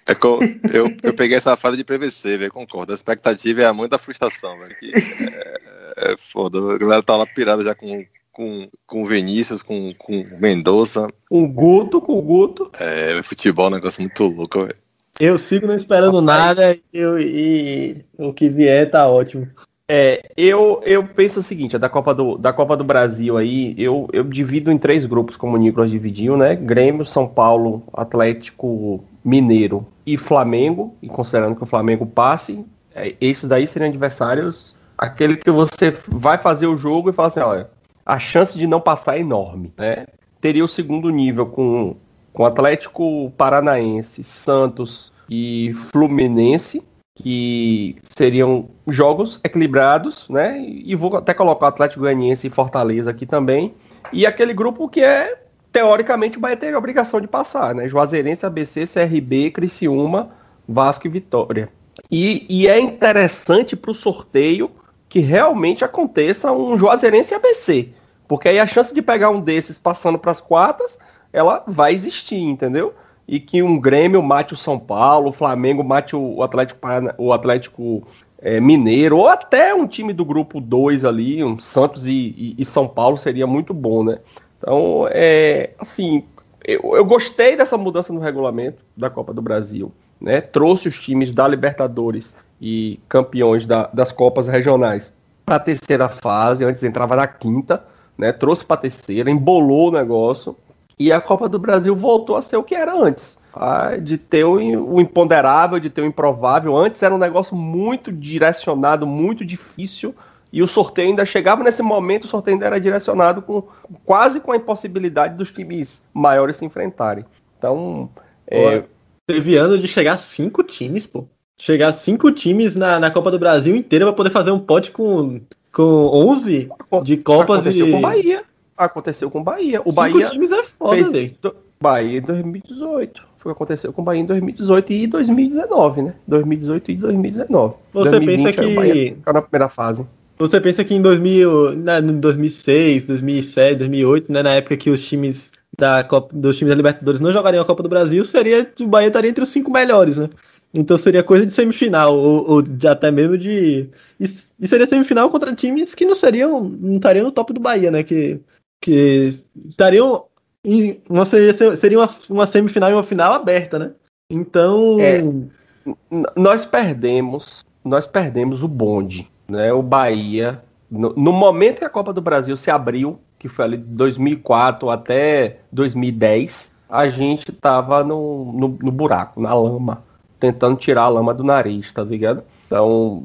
É com, eu, eu peguei essa fase de PVC, velho, concordo. A expectativa é a mãe da frustração, velho. É, é foda. A galera tá lá pirada já com com, com o Vinícius, com, com o Mendonça. Com o Guto, com o Guto. É, futebol é um negócio muito louco, velho. Eu sigo não esperando nada e, eu, e, o que vier tá ótimo. É, eu, eu penso o seguinte, da Copa do, da Copa do Brasil aí, eu, eu divido em três grupos, como o Nicolas dividiu, né? Grêmio, São Paulo, Atlético Mineiro e Flamengo, e considerando que o Flamengo passe, é, esses daí seriam adversários, aquele que você vai fazer o jogo e fala assim, olha, a chance de não passar é enorme, né? Teria o segundo nível com, com Atlético Paranaense, Santos e Fluminense, que seriam jogos equilibrados, né? E vou até colocar Atlético Goianiense e Fortaleza aqui também. E aquele grupo que é, teoricamente, vai ter a obrigação de passar, né? Juazeirense, ABC, CRB, Criciúma, Vasco e Vitória. E, e é interessante para o sorteio que realmente aconteça um Juazeirense ABC. Porque aí a chance de pegar um desses passando para as quartas, ela vai existir, entendeu? E que um Grêmio mate o São Paulo, o Flamengo mate o Atlético, o Atlético é, Mineiro, ou até um time do grupo 2 ali, um Santos e, e, e, São Paulo seria muito bom, né? Então, é, assim, eu, eu gostei dessa mudança no regulamento da Copa do Brasil, né? Trouxe os times da Libertadores e campeões da, das Copas regionais para a terceira fase, antes entrava na quinta, né? Trouxe para terceira, embolou o negócio e a Copa do Brasil voltou a ser o que era antes. Ah, de ter o, imponderável, de ter o improvável. Antes era um negócio muito direcionado, muito difícil. E o sorteio ainda chegava nesse momento, o sorteio ainda era direcionado com quase com a impossibilidade dos times maiores se enfrentarem. Então, é, Teve ano de chegar cinco times, pô. Chegar cinco times na, na Copa do Brasil inteira pra poder fazer um pote com, com 11 de Copas aconteceu e... com o Bahia. Aconteceu com o Bahia. O cinco Bahia times é foda, fez do- Bahia em 2018. Foi o que aconteceu com o Bahia em 2018 e 2019, né? 2018 e 2019. Você 2020 pensa o Bahia que- ficou na primeira fase. Você pensa que em 2000, na, em 2006, 2007, 2008, né, na época que os times da Copa, dos times da Libertadores não jogariam a Copa do Brasil, seria o Bahia estaria entre os cinco melhores, né? Então seria coisa de semifinal ou, ou de até mesmo de e, seria semifinal contra times que não seriam não estariam no top do Bahia, né? Que que estariam uma seria, uma, uma semifinal e uma final aberta, né? Então É. Nós perdemos, nós perdemos o bonde, né? O Bahia, no, no momento que a Copa do Brasil se abriu, que foi ali de 2004 até 2010, a gente tava no, no, no buraco, na lama, tentando tirar a lama do nariz, tá ligado? Então,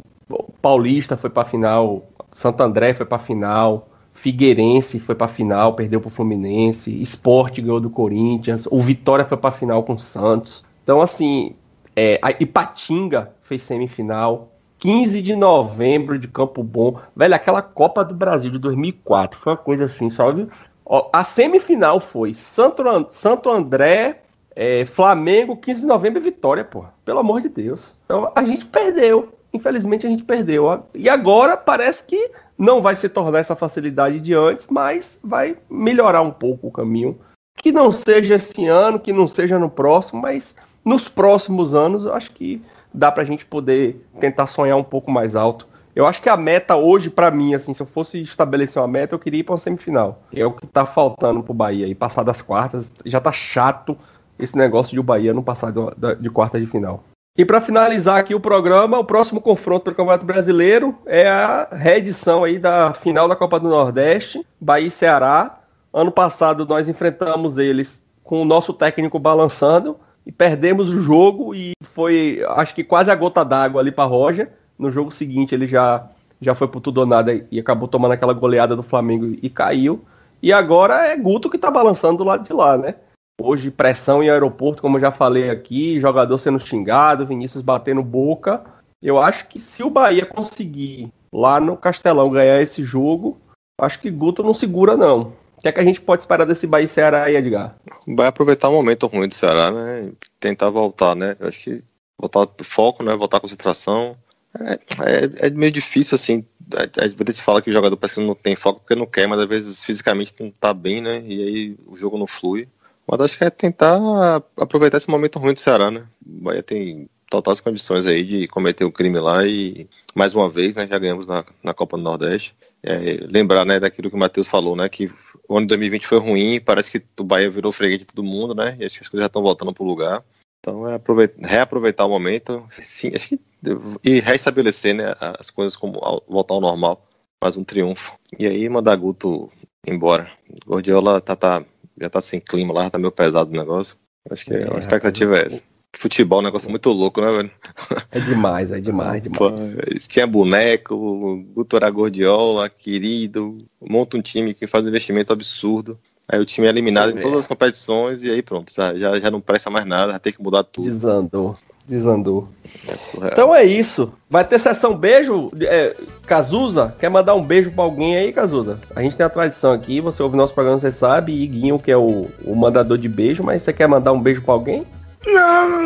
Paulista foi pra final, Santo André foi pra final, Figueirense foi pra final, perdeu pro Fluminense, Sport ganhou do Corinthians, o Vitória foi pra final com o Santos. Então, assim, é, a Ipatinga fez semifinal. 15 de novembro de Campo Bom. Velho, aquela Copa do Brasil de 2004 foi uma coisa assim, sabe? Ó, a semifinal foi Santo, An- Santo André, é, Flamengo, 15 de novembro e Vitória, pô. Pelo amor de Deus. Então a gente perdeu. Infelizmente a gente perdeu. E agora parece que não vai se tornar essa facilidade de antes, mas vai melhorar um pouco o caminho. Que não seja esse ano, que não seja no próximo, mas nos próximos anos eu acho que dá pra gente poder tentar sonhar um pouco mais alto. Eu acho que a meta hoje, pra mim, assim, se eu fosse estabelecer uma meta, eu queria ir pra uma semifinal. É o que tá faltando pro Bahia aí, passar das quartas. Já tá chato esse negócio de o Bahia não passar do- de quarta de final. E pra finalizar aqui o programa, o próximo confronto pelo Campeonato Brasileiro é a reedição aí da final da Copa do Nordeste, Bahia e Ceará. Ano passado nós enfrentamos eles com o nosso técnico balançando e perdemos o jogo e foi, acho que quase a gota d'água ali para Roger. No jogo seguinte ele já já foi pro tudo ou nada e acabou tomando aquela goleada do Flamengo e caiu. E agora é Guto que tá balançando do lado de lá, né? Hoje pressão em aeroporto, como eu já falei aqui, jogador sendo xingado, Vinícius batendo boca. Eu acho que se o Bahia conseguir lá no Castelão ganhar esse jogo, acho que Guto não segura não. O que é que a gente pode esperar desse Bahia e Ceará aí, Edgar? Vai aproveitar o momento ruim do Ceará, né? Tentar voltar, né? Eu acho que voltar foco, né? Voltar à concentração. É, é, é meio difícil, assim. a- Às vezes a fala que o jogador parece que não tem foco porque não quer, mas às vezes fisicamente não tá bem, né? E aí o jogo não flui. Mas acho que é tentar aproveitar esse momento ruim do Ceará, né? O Bahia tem totais condições aí de cometer o crime lá e mais uma vez, né? Já ganhamos na, na Copa do Nordeste. É, lembrar, né, daquilo que o Matheus falou, né? Que o ano de 2020 foi ruim, parece que o Bahia virou freguês de todo mundo, né? E acho que as coisas já estão voltando pro lugar. Então é aproveitar, reaproveitar o momento, sim, acho que e restabelecer, né, as coisas como voltar ao normal, mais um triunfo. E aí mandar Guto embora. Gordiola tá, tá, já tá sem clima lá, tá meio pesado o negócio. Acho que É, a expectativa é essa. Futebol é um negócio muito louco, né, velho? É demais, é demais, demais. Pô, tinha boneco, Guto era Gordiola, querido, monta um time que faz um investimento absurdo. Aí o time é eliminado em É. todas as competições e aí pronto, já, já, já não presta mais nada, já tem que mudar tudo. Desandou, desandou. É surreal. Então é isso. Vai ter sessão beijo. É, Cazuza, quer mandar um beijo pra alguém aí, Cazuza? A gente tem a tradição aqui, você ouve nosso programa, você sabe, e Guinho, que é o, o mandador de beijo, mas você quer mandar um beijo pra alguém? Não,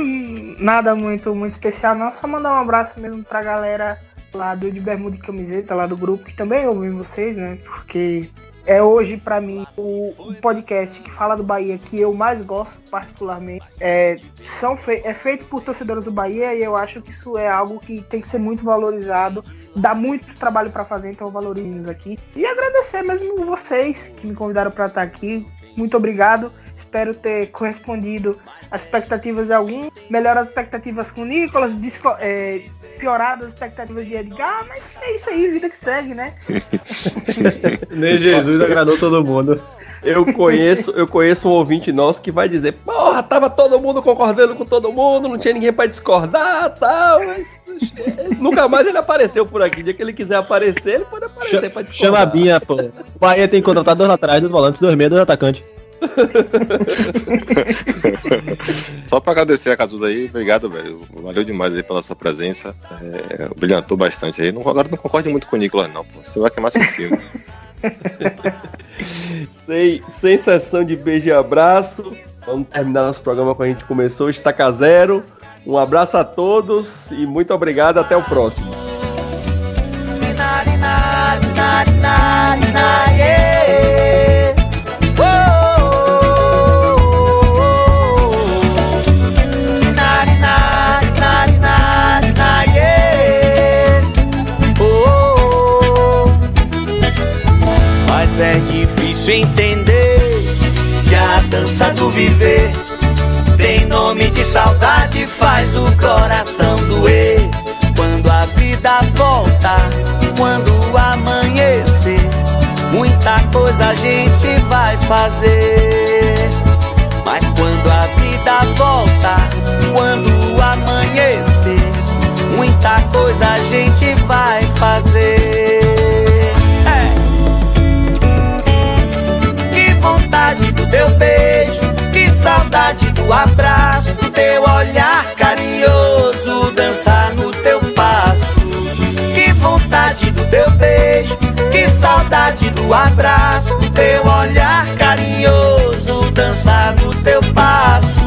nada muito, muito especial, não. Só mandar um abraço mesmo pra galera lá do De Bermuda e Camiseta, lá do grupo, que também ouvem vocês, né? Porque é hoje, pra mim, o, o podcast que fala do Bahia que eu mais gosto, particularmente. É, são fe é feito por torcedores do Bahia e eu acho que isso é algo que tem que ser muito valorizado. Dá muito trabalho pra fazer, então valorizo aqui. E agradecer mesmo vocês que me convidaram pra estar aqui. Muito obrigado. Espero ter correspondido às expectativas de algum, melhorar as expectativas com o Nicolas, disco- é, piorado as expectativas de Edgar, mas é isso aí, vida que segue, né? Nem Jesus agradou todo mundo. Eu conheço, eu conheço um ouvinte nosso que vai dizer, porra, tava todo mundo concordando com todo mundo, não tinha ninguém pra discordar tal, mas nunca mais ele apareceu por aqui. dia que ele quiser aparecer, ele pode aparecer Ch pra discordar. Chama a Binha, pô. O Bahia tem que contratar dois laterais, dois volantes, dois meios, dois atacantes. Só pra agradecer a Catuza aí, obrigado, velho. Valeu demais aí pela sua presença. É, brilhantou bastante aí. Não, agora não concordo muito com o Nicolas, não, pô. Você vai queimar seu filme. Sem, sem sessão de beijo e abraço. Vamos terminar nosso programa como a gente começou, estaca zero. Um abraço a todos e muito obrigado. Até o próximo. Mas é difícil entender que a dança do viver tem nome de saudade, faz o coração doer. Quando a vida volta, quando amanhecer, muita coisa a gente vai fazer. Mas quando a vida volta, quando amanhecer, muita coisa a gente vai fazer. dançar no teu passo. Que vontade do teu beijo, que saudade do abraço, do teu olhar carinhoso, dançar no teu passo.